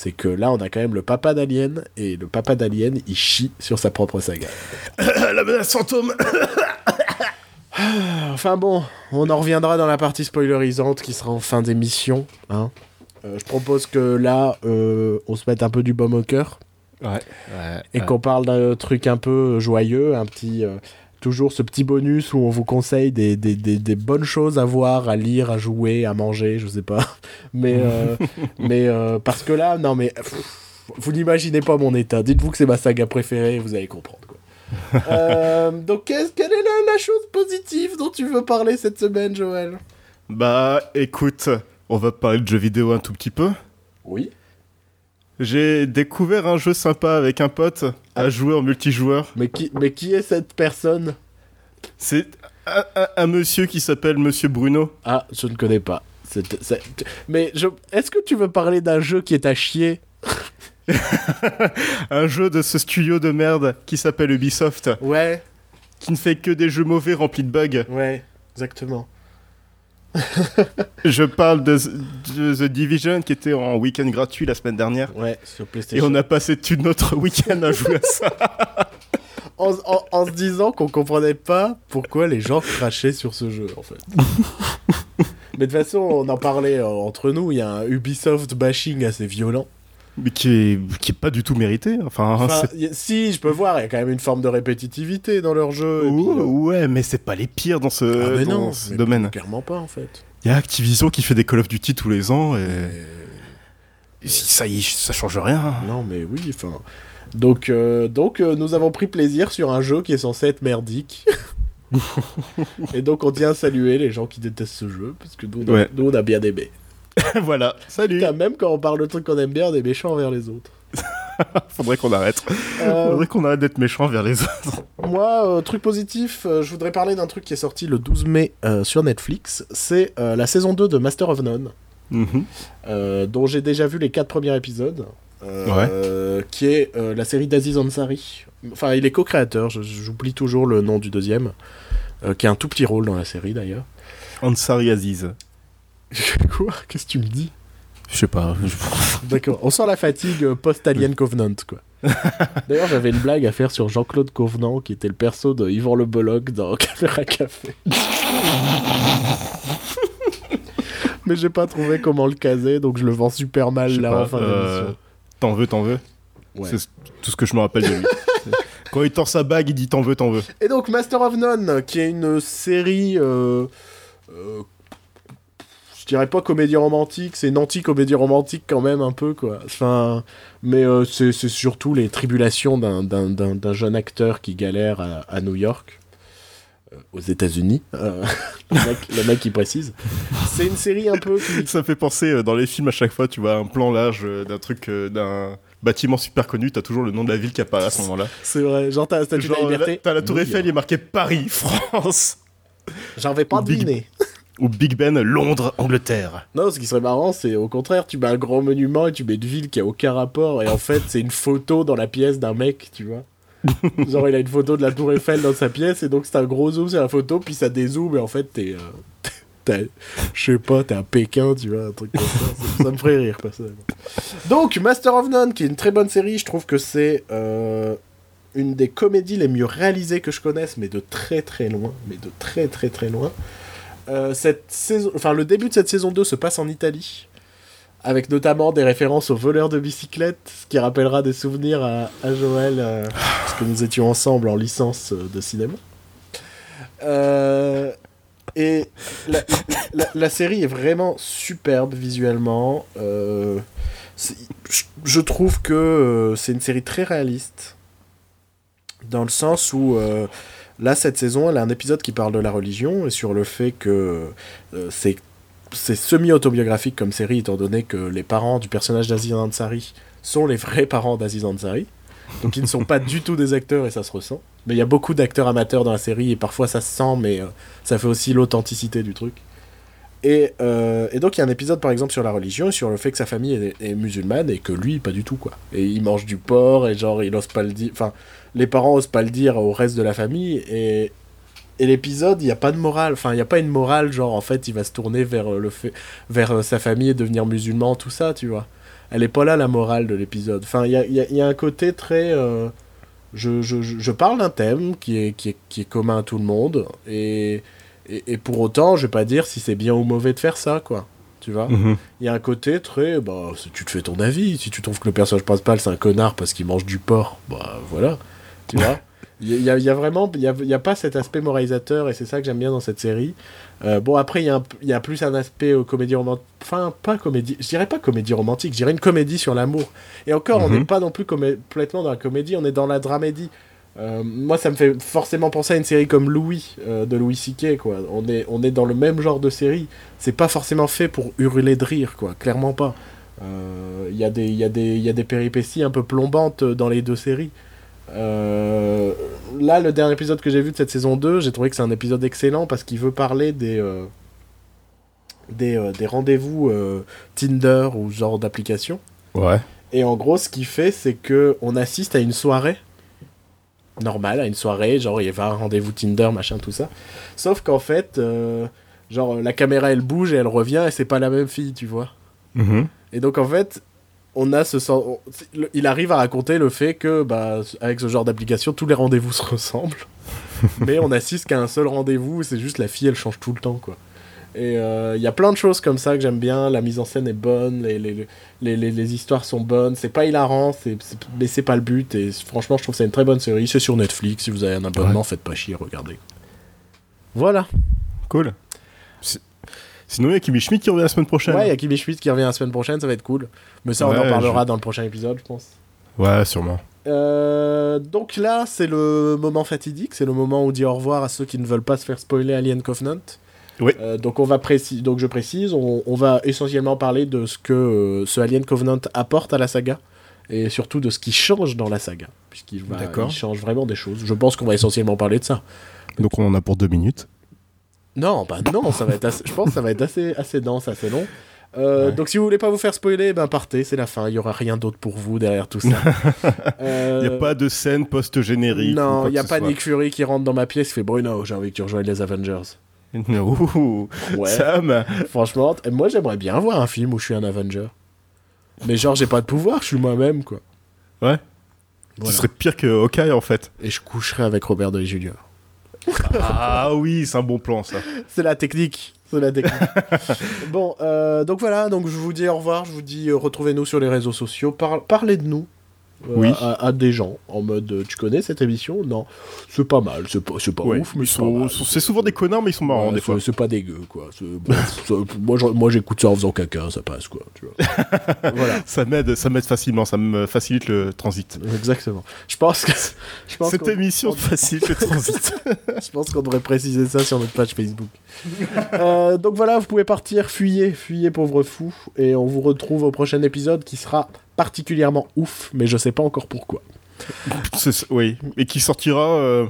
C'est que là, on a quand même le papa d'Alien, et le papa d'Alien, il chie sur sa propre saga. la menace fantôme Enfin bon, on en reviendra dans la partie spoilerisante qui sera en fin d'émission. Hein. Euh, je propose que là, euh, on se mette un peu du baume au cœur Ouais. ouais et qu'on parle d'un truc un peu joyeux, un petit. euh, toujours ce petit bonus où on vous conseille des, des, des- des bonnes choses à voir, à lire, à jouer, à manger, je sais pas. Mais, euh, mais euh, parce que là, non mais. pff, vous n'imaginez pas mon état. Dites-vous que c'est ma saga préférée, vous allez comprendre. Quoi. Euh, donc, qu'est-ce- quelle est la, la chose positive dont tu veux parler cette semaine, Joël? Bah écoute, on va parler de jeux vidéo un tout petit peu. Oui. J'ai découvert un jeu sympa avec un pote à jouer en multijoueur. Mais qui, mais qui est cette personne? C'est un, un- un monsieur qui s'appelle Monsieur Bruno. Ah, je ne connais pas. Mais je... est-ce que tu veux parler d'un jeu qui est à chier? Un jeu de ce studio de merde qui s'appelle Ubisoft, Ouais, qui ne fait que des jeux mauvais remplis de bugs. ouais, exactement. Je parle de, de The Division qui était en week-end gratuit la semaine dernière. Ouais, sur Et PlayStation. on a passé tout notre week-end à jouer à ça. En, en- en se disant qu'on comprenait pas pourquoi les gens crachaient sur ce jeu, en fait. Mais de toute façon, on en parlait euh, entre nous, il y a un Ubisoft bashing assez violent. Mais qui est, qui est pas du tout mérité. Enfin, si, je peux voir, il y a quand même une forme de répétitivité dans leur jeu. et puis, Ouais, euh, ouais, mais c'est pas les pires dans ce, ah, mais dans non, ce mais domaine. Clairement pas, en fait. Il y a Activision qui fait des Call of Duty tous les ans et, ça y ça change rien. Non, mais oui, enfin. Donc, euh, donc euh, nous avons pris plaisir sur un jeu qui est censé être merdique. Et donc, on tient à saluer les gens qui détestent ce jeu, parce que Ouais. nous, on a bien aimé. voilà, salut. Putain, même quand on parle de trucs qu'on aime bien, on est méchants envers les autres. Faudrait qu'on arrête. Euh, Faudrait qu'on arrête d'être méchant vers les autres. moi, euh, truc positif, euh, je voudrais parler d'un truc qui est sorti le 12 mai sur Netflix. C'est la saison 2 de Master of None. Mhm. dont j'ai déjà vu les quatre premiers épisodes, euh, qui est la série d'Aziz Ansari. Enfin, il est co-créateur, j'oublie toujours le nom du deuxième, qui a un tout petit rôle dans la série d'ailleurs. Ansari Aziz. Quoi? Qu'est-ce que tu me dis? Je sais pas. D'accord, on sent la fatigue euh, post-Alien Covenant, quoi. D'ailleurs, j'avais une blague à faire sur Jean-Claude Covenant, qui était le perso de Yvan Le Bolloc dans Caméra Café. Mais j'ai pas trouvé comment le caser, donc je le vends super mal là pas, en fin euh, d'émission. T'en veux, t'en veux? Ouais. C'est tout ce que je me rappelle de lui. Quand il tord sa bague, il dit t'en veux, t'en veux. Et donc Master of None, qui est une série, euh, euh, dirais pas comédie romantique, c'est une anti-comédie romantique quand même un peu quoi. Enfin, mais euh, c'est c'est surtout les tribulations d'un- d'un d'un- d'un jeune acteur qui galère à, à New York, euh, aux États-Unis. euh, le, mec, le mec qui précise. C'est une série un peu qui, Ça fait penser euh, dans les films à chaque fois, tu vois, un plan large euh, d'un truc, d'un bâtiment super connu, t'as toujours le nom de la ville qui apparaît à ce moment-là. c'est vrai, genre t'as la statue de la Genre, liberté. t'as la Tour New Eiffel, York. il est marqué Paris, France. J'en vais pas deviner. Ou Big Ben, Londres, Angleterre. Non, ce qui serait marrant, c'est au contraire, tu mets un grand monument et tu mets une ville qui a aucun rapport, et en fait, c'est une photo dans la pièce d'un mec, tu vois. Genre, il a une photo de la Tour Eiffel dans sa pièce, et donc c'est un gros zoom sur la photo, puis ça dézoome, et en fait, t'es. euh, Je sais pas, t'es à Pékin, tu vois, un truc comme ça. Ça, ça me ferait rire, personnellement. Donc, Master of None, qui est une très bonne série, je trouve que c'est. euh, une des comédies les mieux réalisées que je connaisse, mais de très très loin, mais de très très très loin. Euh, cette saison, enfin, le début de cette saison 2 se passe en Italie, avec notamment des références aux voleurs de bicyclettes, ce qui rappellera des souvenirs à, Joël, euh, parce que nous étions ensemble en licence euh, de cinéma. Euh, et la, série est vraiment superbe visuellement. Je, trouve que c'est une série très réaliste. Dans le sens où, là, cette saison, elle a un épisode qui parle de la religion et sur le fait que euh, c'est semi-autobiographique comme série, étant donné que les parents du personnage d'Aziz Ansari sont les vrais parents d'Aziz Ansari. Donc ils ne sont pas du tout des acteurs et ça se ressent. Mais il y a beaucoup d'acteurs amateurs dans la série et parfois ça se sent, mais euh, ça fait aussi l'authenticité du truc. Et, euh, et donc il y a un épisode par exemple sur la religion sur le fait que sa famille est, musulmane et que lui pas du tout quoi. Et il mange du porc et genre il ose pas le dire. Enfin, les parents osent pas le dire au reste de la famille et, et l'épisode il n'y a pas de morale. Enfin il n'y a pas une morale genre en fait il va se tourner vers le fait vers euh, sa famille et devenir musulman tout ça tu vois. Elle est pas là la morale de l'épisode. Enfin il y a, y y a un côté très euh, je, je je parle d'un thème qui est, qui, est, qui est commun à tout le monde et, et, et pour autant je vais pas dire si c'est bien ou mauvais de faire ça quoi. Tu vois Mhm. il y a un côté très bah tu te fais ton avis si tu trouves que le personnage principal c'est un connard parce qu'il mange du porc bah voilà. Tu vois il y, a- il y a vraiment il y a, pas cet aspect moralisateur et c'est ça que j'aime bien dans cette série. Euh, bon après il y, a y plus un aspect euh, comédie romantique enfin pas comédie je dirais pas comédie romantique je dirais une comédie sur l'amour. Et encore on Mhm. n'est pas non plus complètement dans la comédie on est dans la dramédie euh, moi, ça me fait forcément penser à une série comme Louis, euh, de Louis C.K., quoi. On est, on est dans le même genre de série. C'est pas forcément fait pour hurler de rire, quoi. Clairement pas. Euh, Il y, a des- il y, il y a des péripéties un peu plombantes dans les deux séries. Euh, là, le dernier épisode que j'ai vu de cette saison 2, j'ai trouvé que c'est un épisode excellent parce qu'il veut parler des, euh, des, euh, des rendez-vous euh, Tinder ou ce genre d'application. Ouais. Et en gros, ce qu'il fait, c'est que on assiste à une soirée normale, à une soirée, genre il va un rendez-vous Tinder, machin, tout ça. Sauf qu'en fait, euh, genre la caméra elle bouge et elle revient et c'est pas la même fille, tu vois. Mhm. Et donc en fait, on a ce sens. on- Il arrive à raconter le fait que, bah, avec ce genre d'application, tous les rendez-vous se ressemblent. mais on assiste qu'à un seul rendez-vous, c'est juste la fille, elle change tout le temps, quoi. Et euh, il y a plein de choses comme ça que j'aime bien. La mise en scène est bonne, les, les, les, les, les histoires sont bonnes. C'est pas hilarant, c'est, c'est- mais c'est pas le but. Et franchement, je trouve que c'est une très bonne série. C'est sur Netflix. Si vous avez un abonnement, faites pas chier, regardez. Voilà. Cool. C'est- Sinon, il y a Kimi Schmidt qui revient la semaine prochaine. Ouais, il y a Kimi Schmidt qui revient la semaine prochaine, ça va être cool. Mais ça, on en parlera je- dans le prochain épisode, je pense. Ouais, sûrement. Euh, donc là, c'est le moment fatidique, c'est le moment où on dit au revoir à ceux qui ne veulent pas se faire spoiler Alien Covenant. Oui. Euh, donc on va donc je précise, on, on va essentiellement parler de ce que euh, ce Alien Covenant apporte à la saga et surtout de ce qui change dans la saga, puisqu'il va, il change vraiment des choses. Je pense qu'on va essentiellement parler de ça. Donc, on en a pour deux minutes. Non, bah non, ça va être assez- je pense que ça va être assez, assez dense, assez long. Euh, Ouais. Donc si vous voulez pas vous faire spoiler, ben partez, c'est la fin. Il y aura rien d'autre pour vous derrière tout ça. Il Euh, n'y a pas de scène post-générique. Non, il n'y a pas soit. Nick Fury qui rentre dans ma pièce et fait Bruno, j'ai envie que tu rejoignes les Avengers. Ouh, Ouais. Sam Franchement, moi j'aimerais bien voir un film où je suis un Avenger. Mais genre, j'ai pas de pouvoir, je suis moi-même, quoi. Ouais. Voilà. Ce serait pire que Hawkeye en fait. Et je coucherai avec Robert Downey Jr. ah oui, c'est un bon plan ça. C'est la technique. C'est la technique. bon, euh, donc voilà, donc je vous dis au revoir, je vous dis euh, retrouvez-nous sur les réseaux sociaux, Par- parlez de nous. Euh, Oui. à, à des gens en mode euh, tu connais cette émission? Non c'est pas mal c'est pas pas Ouais, ouf mais c'est souvent des connards, mais ils sont marrants Ouais, des fois. C'est pas dégueu, quoi. Bon, moi, j'écoute ça en faisant caca, ça passe, quoi. Tu vois. voilà, Ça m'aide, ça m'aide facilement, ça me facilite le transit. exactement. Je pense que. Je pense Cette émission facilite le transit. je pense qu'on devrait préciser ça sur notre page Facebook. Euh, donc voilà, vous pouvez partir, fuyez, fuyez, pauvre fou. Et on vous retrouve au prochain épisode qui sera particulièrement ouf, mais je sais pas encore pourquoi. Oui, et qui sortira euh,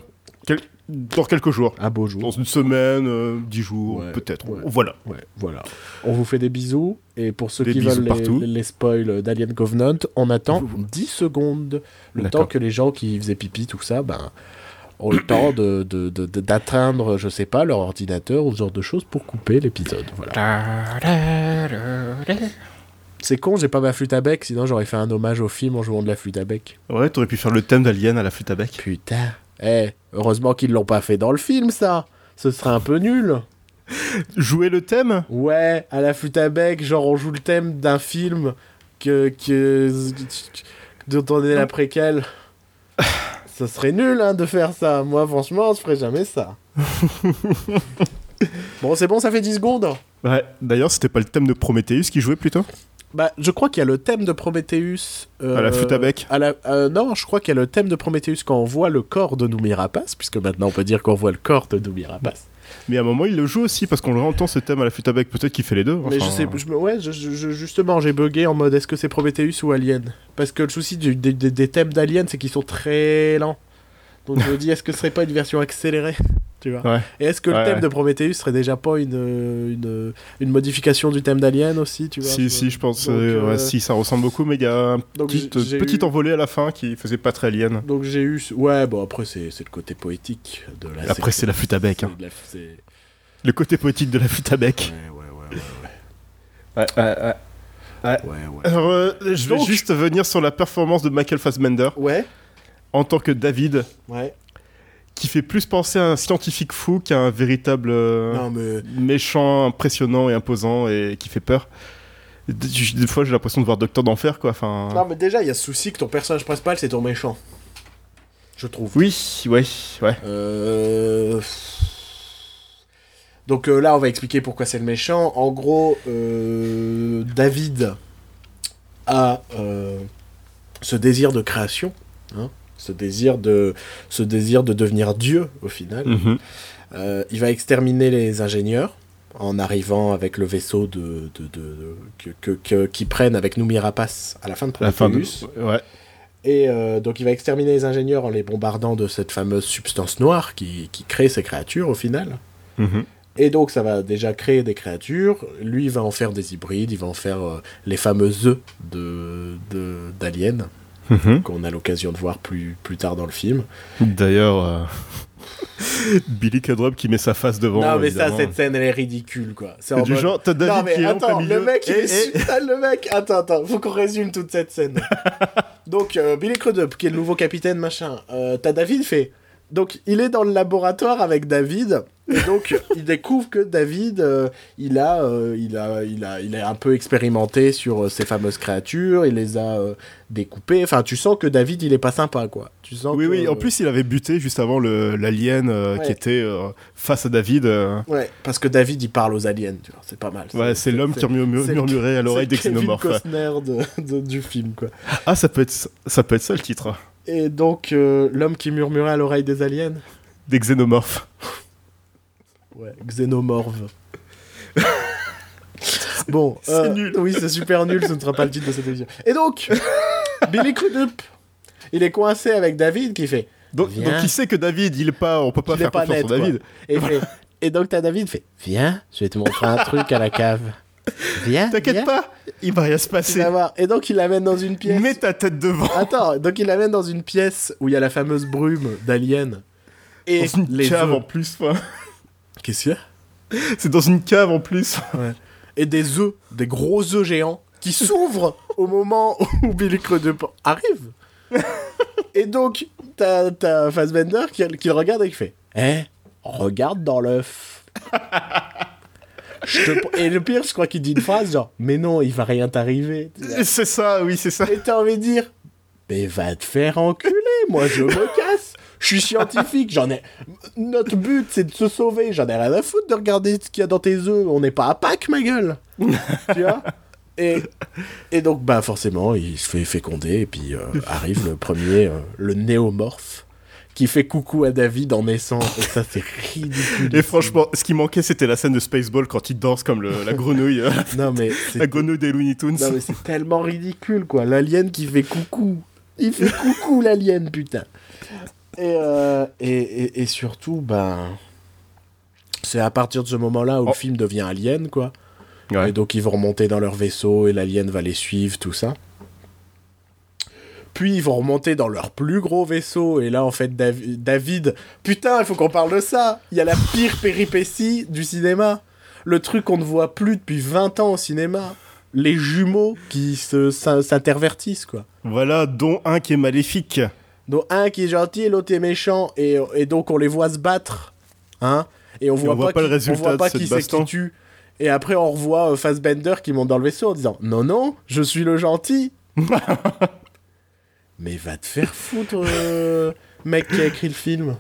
quel- dans quelques jours. Un beau jour. Dans une semaine, euh, dix jours, Ouais, peut-être. ouais. Voilà. Ouais, voilà. On vous fait des bisous. Et pour ceux Des qui veulent les, les spoils d'Alien Covenant, on attend 10 secondes. Le temps que les gens qui faisaient pipi, tout ça, ben, ont le temps de, de- de- de- d'atteindre, je sais pas, leur ordinateur ou ce genre de choses pour couper l'épisode. Voilà. C'est con, j'ai pas ma flûte à bec, sinon j'aurais fait un hommage au film en jouant de la flûte à bec. Ouais, t'aurais pu faire le thème d'Alien à la flûte à bec. Putain. Eh, heureusement qu'ils l'ont pas fait dans le film, ça. Ce serait un peu nul. Jouer le thème? Ouais, à la flûte à bec, genre on joue le thème d'un film que, que dont on est la préquelle. ça serait nul hein, de faire ça. Moi, franchement, je ferais jamais ça. bon, c'est bon, ça fait 10 secondes. Ouais, d'ailleurs, c'était pas le thème de Prometheus qui jouait plutôt? Bah, je crois qu'il y a le thème de Prometheus. euh, À la flûte à bec à la- euh, Non, je crois qu'il y a le thème de Prometheus quand on voit le corps de Noomi Rapace, puisque maintenant on peut dire qu'on voit le corps de Noomi Rapace. Mais à un moment, il le joue aussi parce qu'on le entend ce thème à la flûte à bec. Peut-être qu'il fait les deux. Mais je sais, je ouais, je- je- je- justement, j'ai bugué en mode est-ce que c'est Prometheus ou Alien? Parce que le souci du- des, des- des thèmes d'Alien, c'est qu'ils sont très lents. Donc je me dis, est-ce que ce serait pas une version accélérée? Tu vois Ouais. Et est-ce que le thème ouais. de Prometheus serait déjà pas une, une, une modification du thème d'Alien aussi tu vois Si, si, je pense. Donc, euh, ouais, euh, si, ça ressemble beaucoup, mais il y a un donc petit, j'ai- j'ai petit eu- envolé à la fin qui faisait pas très alien. Donc j'ai eu. Ouais, bon, après, c'est c'est le côté poétique de la Après, c'est la flûte à bec. hein. la- Le côté poétique de la flûte à bec. Ouais, ouais, ouais, Ouais, ouais, ouais. ouais. ouais, ouais. Alors, euh, je vais Donc- juste venir sur la performance de Michael Fassbender Ouais, en tant que David, ouais. Qui fait plus penser à un scientifique fou qu'à un véritable euh, Non, mais. méchant, impressionnant et imposant et qui fait peur. Des fois, j'ai l'impression de voir Docteur d'Enfer, quoi. Enfin. Non, mais déjà, il y a ce souci que ton personnage principal, c'est ton méchant. Je trouve. Oui, ouais, ouais. Euh... Donc euh, là, on va expliquer pourquoi c'est le méchant. En gros, euh, David a ce désir de création, hein, ce, désir de, ce désir de devenir Dieu au final. Mhm. Euh, il va exterminer les ingénieurs en arrivant avec le vaisseau de, de, de- de- que, que- que- qu'ils prennent avec Rapace à la fin de. Prometheus. Ouais. Et euh, donc il va exterminer les ingénieurs en les bombardant de cette fameuse substance noire qui, qui crée ces créatures au final. Mhm. Et donc ça va déjà créer des créatures. Lui il va en faire des hybrides, il va en faire euh, les fameux œufs de, de- Mhm. qu'on a l'occasion de voir plus, plus tard dans le film. D'ailleurs, euh, Billy Cudrup qui met sa face devant. non mais ça, cette scène elle est ridicule quoi. C'est du mode- genre, t'as David non mais qui attends, le mec, il et- est et- super- le mec, attends, attends, faut qu'on résume toute cette scène. donc euh, Billy Crudup, qui est le nouveau capitaine machin, euh, t'as David fait. Donc il est dans le laboratoire avec David et donc il découvre que David, euh, il a, euh, il a, il a, il a un peu expérimenté sur euh, ces fameuses créatures, il les a euh, découpées. Enfin, tu sens que David, il est pas sympa quoi. Tu sens Oui, que, oui, en euh, plus il avait buté juste avant le- l'alien euh, Ouais. qui était euh, face à David. euh. Ouais, parce que David, il parle aux aliens, tu vois, c'est pas mal. Ouais, c'est l'homme qui c'est- murmurait à l'oreille c'est Kevin d'Exenomorph. ouais. Costner de- de- du film, quoi. Ah, ça peut, être, ça peut être ça le titre. Et donc, euh, l'homme qui murmurait à l'oreille des aliens D'Exenomorph. Ouais, xénomorphe. bon, C'est euh, nul. Oui, c'est super nul, ce ne sera pas le titre de cette émission. Et donc, Billy Crudup, il est coincé avec David qui fait. Donc, donc il sait que David, il est pas, on peut pas Il faire pas confiance net, David. Et, fait- et donc, t'as David fait Viens, je vais te montrer un truc à la cave. Viens. T'inquiète pas, il va rien se passer. Et donc, il l'amène dans une pièce. Mets ta tête devant. Attends, donc il l'amène dans une pièce où il y a la fameuse brume d'Alien. Et Dans une les cave œufs. en plus. quoi. Qu'est-ce qu'il y a? C'est dans une cave en plus. Et des œufs, des gros œufs géants qui s'ouvrent au moment où Billy Crudup arrive. et donc, t'as, t'as Fassbender qui, qui le regarde et qui fait Eh, regarde dans l'œuf. Je te- Et le pire, je crois qu'il dit une phrase genre Mais non, il va rien t'arriver. C'est ça, oui, c'est ça. Et t'as envie de dire Mais va te faire enculer, moi je me casse. Je suis scientifique, j'en ai. Notre but c'est de se sauver, j'en ai rien à foutre de regarder ce qu'il y a dans tes œufs. On n'est pas à Pâques, ma gueule. tu vois? Et, et donc, bah forcément, il se fait féconder et puis euh, arrive le premier, euh, le néomorphe, qui fait coucou à David en naissant. Et ça, c'est ridicule. Et franchement, ce qui manquait, c'était la scène de Spaceball quand il danse comme le- la grenouille, Non, mais c'est la grenouille des Looney Tunes. Non mais c'est tellement ridicule quoi, l'alien qui fait coucou. Il fait coucou l'alien putain. Et, euh, et, et, et surtout, ben... C'est à partir de ce moment-là où Oh. le film devient alien quoi. Ouais. Et donc ils vont remonter dans leur vaisseau et l'alien va les suivre, tout ça. Puis ils vont remonter dans leur plus gros vaisseau et là en fait Davi- David, putain il faut qu'on parle de ça. Il y a la pire péripétie du cinéma. Le truc qu'on ne voit plus depuis 20 ans au cinéma. les jumeaux qui se- s'in- s'intervertissent, quoi. Voilà, dont un qui est maléfique. Donc un qui est gentil et l'autre est méchant et, et donc on les voit se battre, hein Et on voit, voit pas qui- le résultat on voit pas de qui c'est qui tue. Et après on revoit euh, Fassbender qui monte dans le vaisseau en disant non non je suis le gentil. Mais va te faire foutre, euh, mec qui a écrit le film.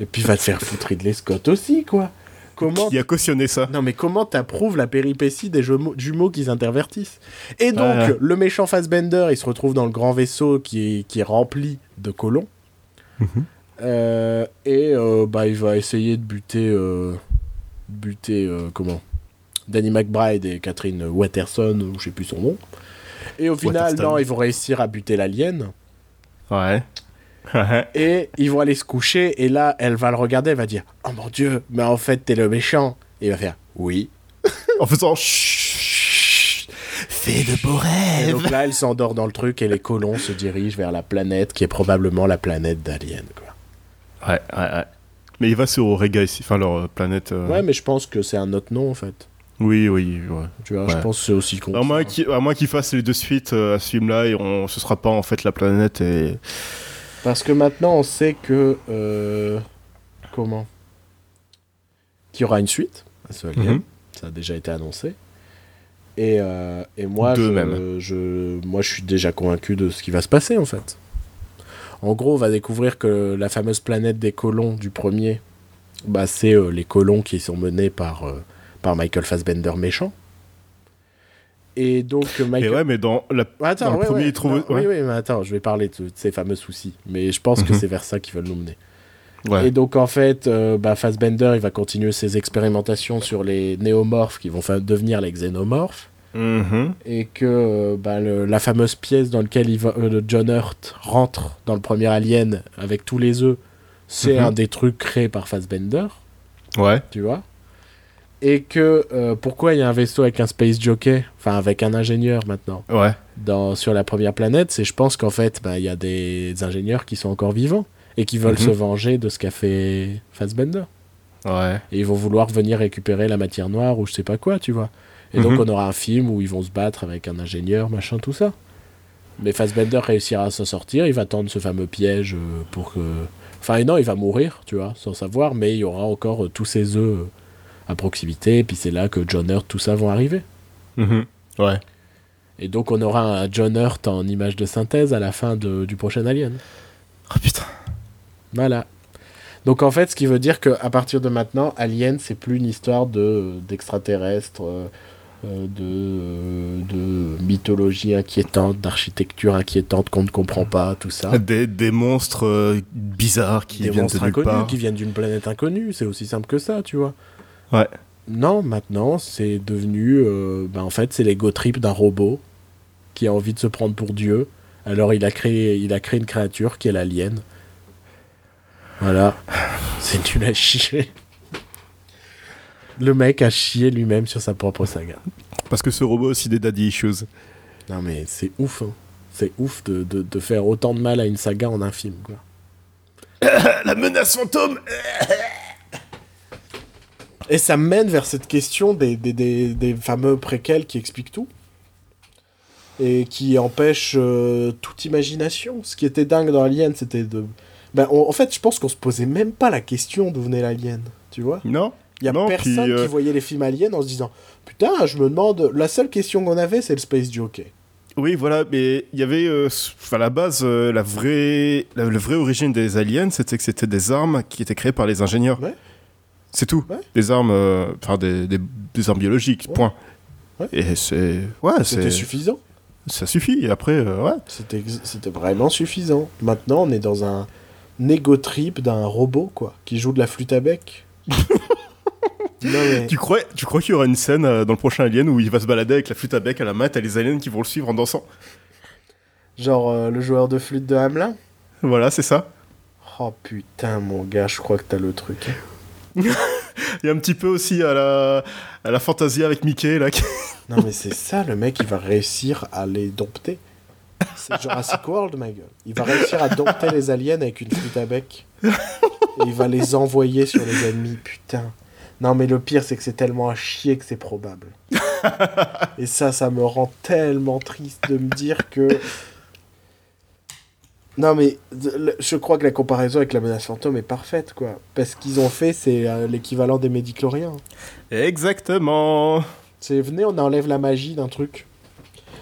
et puis va te faire foutre Ridley Scott aussi quoi. Comment Qui a cautionné ça non mais comment t'approuves la péripétie des jumeaux, qui s'intervertissent Et donc Ouais. le méchant Fassbender, il se retrouve dans le grand vaisseau qui est, qui est rempli de colons. Mhm. Euh, et euh, bah il va essayer de buter euh, buter comment? Danny McBride et Catherine Watterson ou je sais plus son nom. Et au final non ils vont réussir à buter l'alien Ouais. Et ils vont aller se coucher et là elle va le regarder elle va dire oh mon dieu mais en fait t'es le méchant et il va faire oui en faisant chut, fais de beaux Et rêves. donc là, elle s'endort dans le truc et les colons se dirigent vers la planète qui est probablement la planète d'Alien. Quoi. Ouais, ouais, ouais. Mais il va sur Orega ici, enfin leur euh, planète. euh, Ouais, mais je pense que c'est un autre nom en fait. Oui, oui, ouais. Tu vois, Ouais. je pense que c'est aussi con. À moins qu'il à moins qu'il fasse les deux suites euh, à ce film-là et on, ce sera pas en fait la planète et. Parce que maintenant, on sait que. euh, comment? Qu'il y aura une suite à ce Alien. Mhm. Ça a déjà été annoncé. Et, euh, et moi, je, même. je, moi, je suis déjà convaincu de ce qui va se passer en fait. En gros, on va découvrir que la fameuse planète des colons du premier, bah, c'est euh, les colons qui sont menés par, euh, par Michael Fassbender méchant. Et donc, euh, Michael. ouais, mais dans la. Attends, dans le ouais, premier, ouais. il trouve- Non, Oui, ouais. oui, mais attends, je vais parler de, ces fameux soucis. Mais je pense que Mhm. c'est vers ça qu'ils veulent nous mener. Et donc, en fait, euh, bah, Fassbender, il va continuer ses expérimentations sur les néomorphes qui vont devenir les xénomorphes. Mhm. Et que euh, bah, le- la fameuse pièce dans laquelle il va- euh, John Hurt rentre dans le premier Alien avec tous les œufs, c'est Mhm. un des trucs créés par Fassbender, Ouais. tu vois? Et que euh, pourquoi il y a un vaisseau avec un space jockey, enfin avec un ingénieur maintenant, Ouais. dans, sur la première planète, c'est je pense qu'en fait, bah, il y a des ingénieurs qui sont encore vivants et qui veulent Mhm. se venger de ce qu'a fait Fassbender. Ouais. Et ils vont vouloir venir récupérer la matière noire ou je sais pas quoi, tu vois. Et donc Mhm. on aura un film où ils vont se battre avec un ingénieur, machin, tout ça. Mais Fassbender réussira à s'en sortir, il va tendre ce fameux piège euh, pour que... Enfin non, il va mourir, tu vois, sans savoir, mais il y aura encore euh, tous ces œufs à proximité, et puis c'est là que John Hurt, tout ça vont arriver. Mhm. Ouais. Et donc on aura un John Hurt en image de synthèse à la fin de- du prochain Alien. Oh putain. Voilà. Donc en fait, ce qui veut dire qu'à partir de maintenant, Alien, c'est plus une histoire de d'extraterrestres, euh, euh, de, euh, de mythologie inquiétante, d'architecture inquiétante qu'on ne comprend pas, tout ça. Des, des monstres euh, bizarres qui Des viennent monstres de nulle inconnus part. qui viennent d'une planète inconnue, c'est aussi simple que ça, tu vois. Ouais. Non, maintenant, c'est devenu... euh, ben, en fait, c'est l'ego trip d'un robot qui a envie de se prendre pour Dieu. Alors il a créé, il a créé une créature qui est l'alien. Voilà. C'est nul à chier. Le mec a chié lui-même sur sa propre saga. Parce que ce robot a aussi des daddy issues. Non mais c'est ouf. hein. C'est ouf de, de- de faire autant de mal à une saga en un film. Quoi. La menace fantôme Et ça mène vers cette question des, des, des- des fameux préquels qui expliquent tout. Et qui empêchent euh, toute imagination. Ce qui était dingue dans Alien, c'était de... Ben, on- en fait, je pense qu'on se posait même pas la question d'où venait l'alien. Tu vois Non Il y a Non, personne puis, euh, qui voyait les films aliens en se disant Putain, je me demande... La seule question qu'on avait, c'est le Space Jockey. Oui, voilà, mais il y avait, euh, à la base, euh, la vraie, la, la vraie origine des aliens, c'était que c'était des armes qui étaient créées par les ingénieurs. Ouais. C'est tout. Ouais. Des armes, euh, enfin des, des, des armes biologiques, Ouais. point. Ouais. Et c'est, ouais, C'était suffisant. ça suffit. Et après, euh, ouais. C'était vraiment suffisant. Maintenant, on est dans un ego trip d'un robot, quoi, qui joue de la flûte à bec. non, mais... Tu crois, tu crois qu'il y aura une scène euh, dans le prochain Alien où il va se balader avec la flûte à bec à la main, t'as les aliens qui vont le suivre en dansant? Genre euh, le joueur de flûte de Hamelin? Voilà, c'est ça. Oh putain, mon gars, je crois que t'as le truc. Il y a un petit peu aussi à la, à la Fantasia avec Mickey là. Non, mais c'est ça, le mec, il va réussir à les dompter. C'est Jurassic World, ma gueule. Il va réussir à dompter les aliens avec une flûte à bec. Il va les envoyer sur les ennemis, putain. Non, mais le pire, c'est que c'est tellement à chier que c'est probable. Et ça, ça me rend tellement triste de me dire que. Non, mais je crois que la comparaison avec la menace fantôme est parfaite, quoi. Parce qu'ils ont fait, c'est euh, l'équivalent des médicloriens. Exactement. C'est venez, on enlève la magie d'un truc.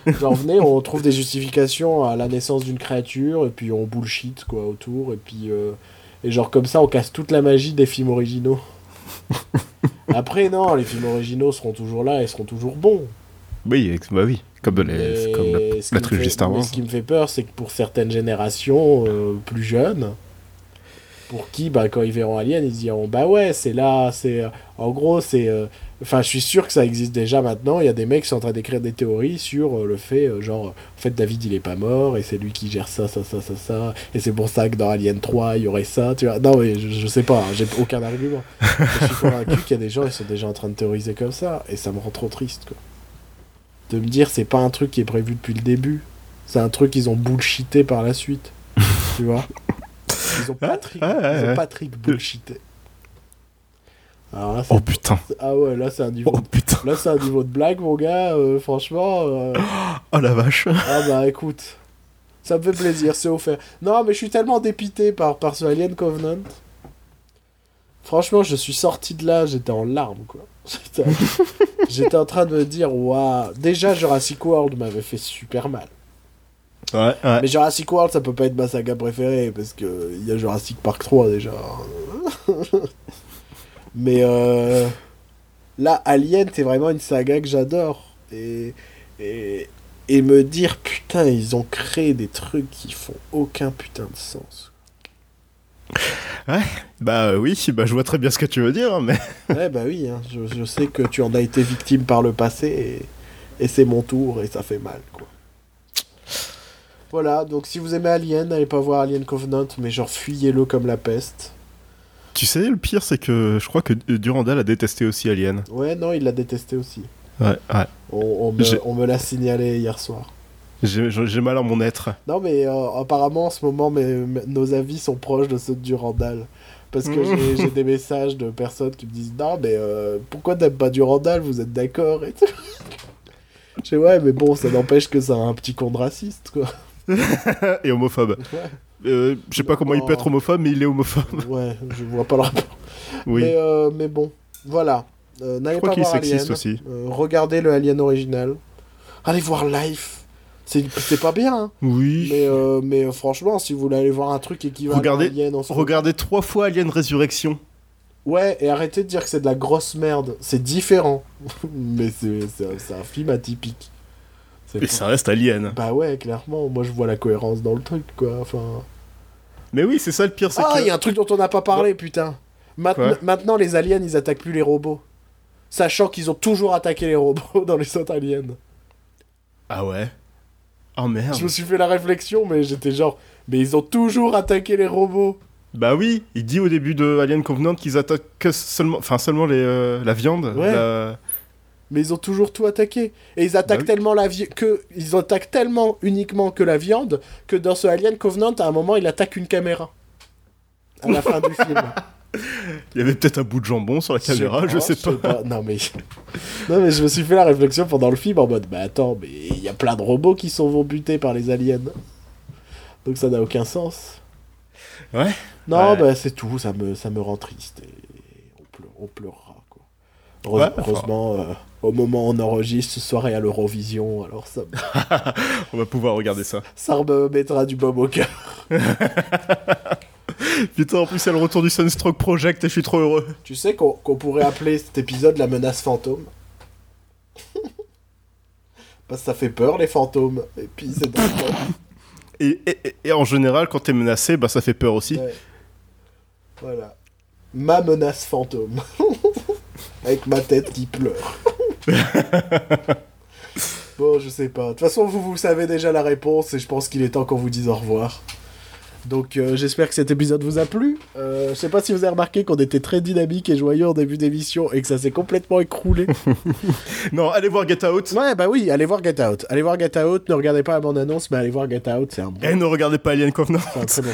Genre, venez, on trouve des justifications à la naissance d'une créature, et puis on bullshit, quoi, autour, et puis. euh, Et genre, comme ça, on casse toute la magie des films originaux. Après, non, les films originaux seront toujours là et seront toujours bons. Oui, bah oui. Comme, les, comme la, trilogie fait- Star Wars. ce qui me fait peur, c'est que pour certaines générations euh, plus jeunes, pour qui, bah, quand ils verront Alien, ils diront Bah ouais, c'est là, c'est. euh, En gros, c'est. euh, Enfin, je suis sûr que ça existe déjà maintenant. Il y a des mecs qui sont en train d'écrire des théories sur euh, le fait, euh, genre, en fait, David, il est pas mort, et c'est lui qui gère ça, ça, ça, ça, ça. Et c'est pour ça que dans Alien 3, il y aurait ça, tu vois. Non, mais je, je sais pas, hein, j'ai aucun argument. Je suis convaincu qu'il y a des gens, ils sont déjà en train de théoriser comme ça, et ça me rend trop triste, quoi. De me dire, c'est pas un truc qui est prévu depuis le début. C'est un truc qu'ils ont bullshité par la suite. tu vois Ils ont Patrick, ouais, ouais, ils ont. Patrick bullshité. Alors là, c'est- Oh putain. Ah ouais, là c'est un niveau. Oh putain. Là c'est un niveau de blague, mon gars. euh, franchement. euh, Oh la vache. Ah bah écoute. Ça me fait plaisir, c'est offert. Non, mais je suis tellement dépité par, par ce Alien Covenant. Franchement, je suis sorti de là, j'étais en larmes, quoi. J'étais- en train de me dire, waouh. Déjà, Jurassic World m'avait fait super mal. Ouais, ouais. Mais Jurassic World, ça peut pas être ma saga préférée, parce que il y a Jurassic Park 3 déjà. Mais euh, là, Alien, c'est vraiment une saga que j'adore. Et, et, et me dire, putain, ils ont créé des trucs qui font aucun putain de sens. Bah euh, oui, bah je vois très bien ce que tu veux dire, hein, mais. Ouais, bah oui, hein, je, je sais que tu en as été victime par le passé, et, et c'est mon tour, et ça fait mal, quoi. Voilà, donc si vous aimez Alien, n'allez pas voir Alien Covenant, mais genre fuyez-le comme la peste. Tu sais, le pire, c'est que je crois que euh, Durandal a détesté aussi Alien. Ouais, non, il l'a détesté aussi. Ouais, ouais. On, on me, J'ai- on me l'a signalé hier soir. J'ai mal en mon être. Non, mais euh, apparemment, en ce moment, mes- mes- nos avis sont proches de ceux de Durandal. Parce que j'ai- des messages de personnes qui me disent Non, mais euh, pourquoi t'aimes pas Durandal? Vous êtes d'accord et tout. Je sais, ouais, mais bon, ça n'empêche que c'est un petit con de raciste, quoi. Et homophobe. Ouais, Euh, je sais pas comment il peut être homophobe, mais il est homophobe. ouais je vois pas le rapport. Oui. Mais, euh, mais bon, voilà. Euh, N'allez Je crois pas voir Alien. aussi. Regardez le Alien original. Allez voir Life. C'est pas bien, hein. Oui. Mais, euh, mais euh, franchement, si vous voulez aller voir un truc équivalent Regardez- à Alien Regardez trois fois Alien Résurrection. Ouais, et arrêtez de dire que c'est de la grosse merde. C'est différent. mais c'est un, film atypique. Mais ça reste Alien. Bah ouais, clairement. Moi, je vois la cohérence dans le truc, quoi. Enfin... Mais oui, c'est ça le pire, c'est Ah, il que. y a un truc dont on n'a pas parlé, putain. Maintenant, maintenant, les aliens, ils attaquent plus les robots. Sachant qu'ils ont toujours attaqué les robots dans les autres aliens. Ah ouais. Oh merde. Je me suis fait la réflexion, mais j'étais genre... Mais ils ont toujours attaqué les robots. Bah oui, il dit au début de Alien Covenant qu'ils attaquent que seulement, enfin seulement les, euh, la viande. Ouais. la- Mais ils ont toujours tout attaqué. Et ils attaquent Bah oui. tellement la vi- que ils attaquent tellement uniquement que la viande que dans ce Alien Covenant, à un moment, il attaque une caméra. À la fin du film. Il y avait peut-être un bout de jambon sur la caméra, je sais pas. Non mais... non mais je me suis fait la réflexion pendant le film en mode bah attends mais il y a plein de robots qui sont vont butés par les aliens. Donc ça n'a aucun sens. Ouais. Non Ouais. bah c'est tout, ça me, ça me rend triste et on, pleu- on pleurera quoi. Heureuse- Ouais, enfin. Heureusement euh, au moment où on enregistre ce soir et à l'Eurovision alors ça, me- On va pouvoir regarder ça. ça me mettra du baume au cœur. Putain, en plus, c'est le retour du Sunstroke Project et je suis trop heureux. Tu sais qu'on pourrait appeler cet épisode la menace fantôme Parce que ça fait peur les fantômes. Et puis c'est. Et, et- et- et en général, quand t'es menacé, bah ça fait peur aussi. Ouais. Voilà. Ma menace fantôme. Avec ma tête qui pleure. bon, je sais pas. De toute façon, vous, vous savez déjà la réponse et je pense qu'il est temps qu'on vous dise au revoir. Donc, euh, j'espère que cet épisode vous a plu. Euh, je sais pas si vous avez remarqué qu'on était très dynamique et joyeux en début d'émission et que ça s'est complètement écroulé. Non, allez voir Get Out. ouais, bah oui, allez voir Get Out. Allez voir Get Out. Ne regardez pas la bande-annonce, mais allez voir Get Out. C'est un, bon, Et ne regardez pas Alien Covenant. c'est un très bon.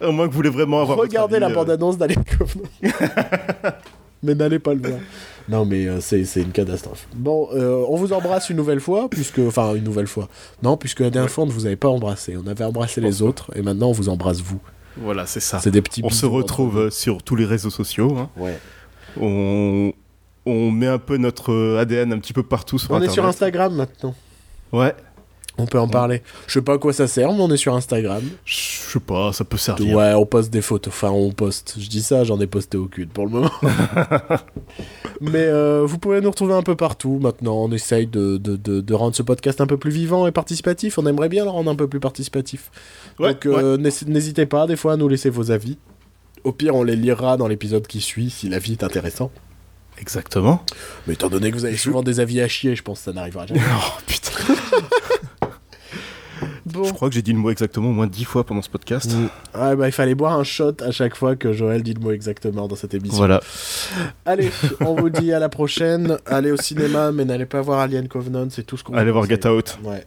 À moins que vous voulez vraiment avoir. Regardez avis, la euh, bande-annonce d'Alien Covenant. mais n'allez pas le voir. Non, mais euh, c'est c'est une catastrophe. Bon, euh, on vous embrasse une nouvelle fois, puisque. Enfin, une nouvelle fois. Non, puisque la dernière fois, on ne vous avait pas embrassé. On avait embrassé les autres, et maintenant, on vous embrasse vous. Voilà, c'est ça. C'est des petits On se retrouve euh, sur tous les réseaux sociaux. hein. Ouais. On... on met un peu notre ADN un petit peu partout sur On est Internet. sur Instagram maintenant. Ouais. On peut en parler. Je sais pas à quoi ça sert, mais on est sur Instagram. Je sais pas, ça peut servir. Ouais, on poste des photos. Enfin, on poste. Je dis ça, j'en ai posté aucune pour le moment. Mais euh, vous pouvez nous retrouver un peu partout maintenant. On essaye de, de, de, de rendre ce podcast un peu plus vivant et participatif. On aimerait bien le rendre un peu plus participatif. Ouais, Donc euh, n'hés- n'hésitez pas des fois à nous laisser vos avis. Au pire, on les lira dans l'épisode qui suit si l'avis est intéressant. Exactement. Mais étant donné que vous avez souvent des avis à chier, je pense que ça n'arrivera jamais. Oh putain. Bon. Je crois que j'ai dit le mot exactement au moins dix fois pendant ce podcast. Mm. Ah bah il fallait boire un shot à chaque fois que Joël dit le mot exactement dans cette émission. Voilà. Allez, on vous dit à la prochaine. Allez au cinéma, mais n'allez pas voir Alien Covenant, c'est tout ce qu'on Allez voir. Get Out. Ouais.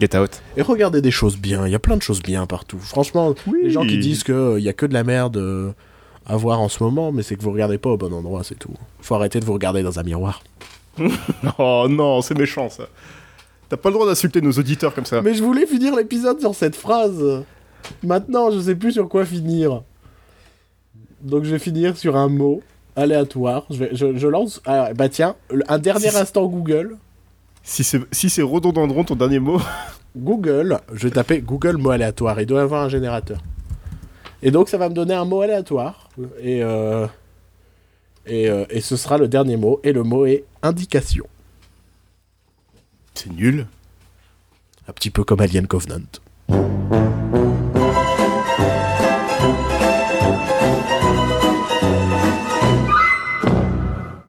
Get Out. Et regardez des choses bien, il y a plein de choses bien partout. Franchement, Oui. les gens qui disent qu'il y a que de la merde euh, à voir en ce moment, mais c'est que vous regardez pas au bon endroit, c'est tout. Faut arrêter de vous regarder dans un miroir. Oh non, c'est méchant ça. T'as pas le droit d'insulter nos auditeurs comme ça. Mais je voulais finir l'épisode sur cette phrase. Maintenant, je sais plus sur quoi finir. Donc je vais finir sur un mot aléatoire. Je, vais- je, je lance. Ah, bah tiens, un dernier Si- instant Google. Si c'est si rhododendron ton dernier mot, Google, je vais taper Google mot aléatoire. Il doit y avoir un générateur. Et donc ça va me donner un mot aléatoire. Et, euh, et, euh, et ce sera le dernier mot. Et le mot est indication. C'est nul. Un petit peu comme Alien Covenant.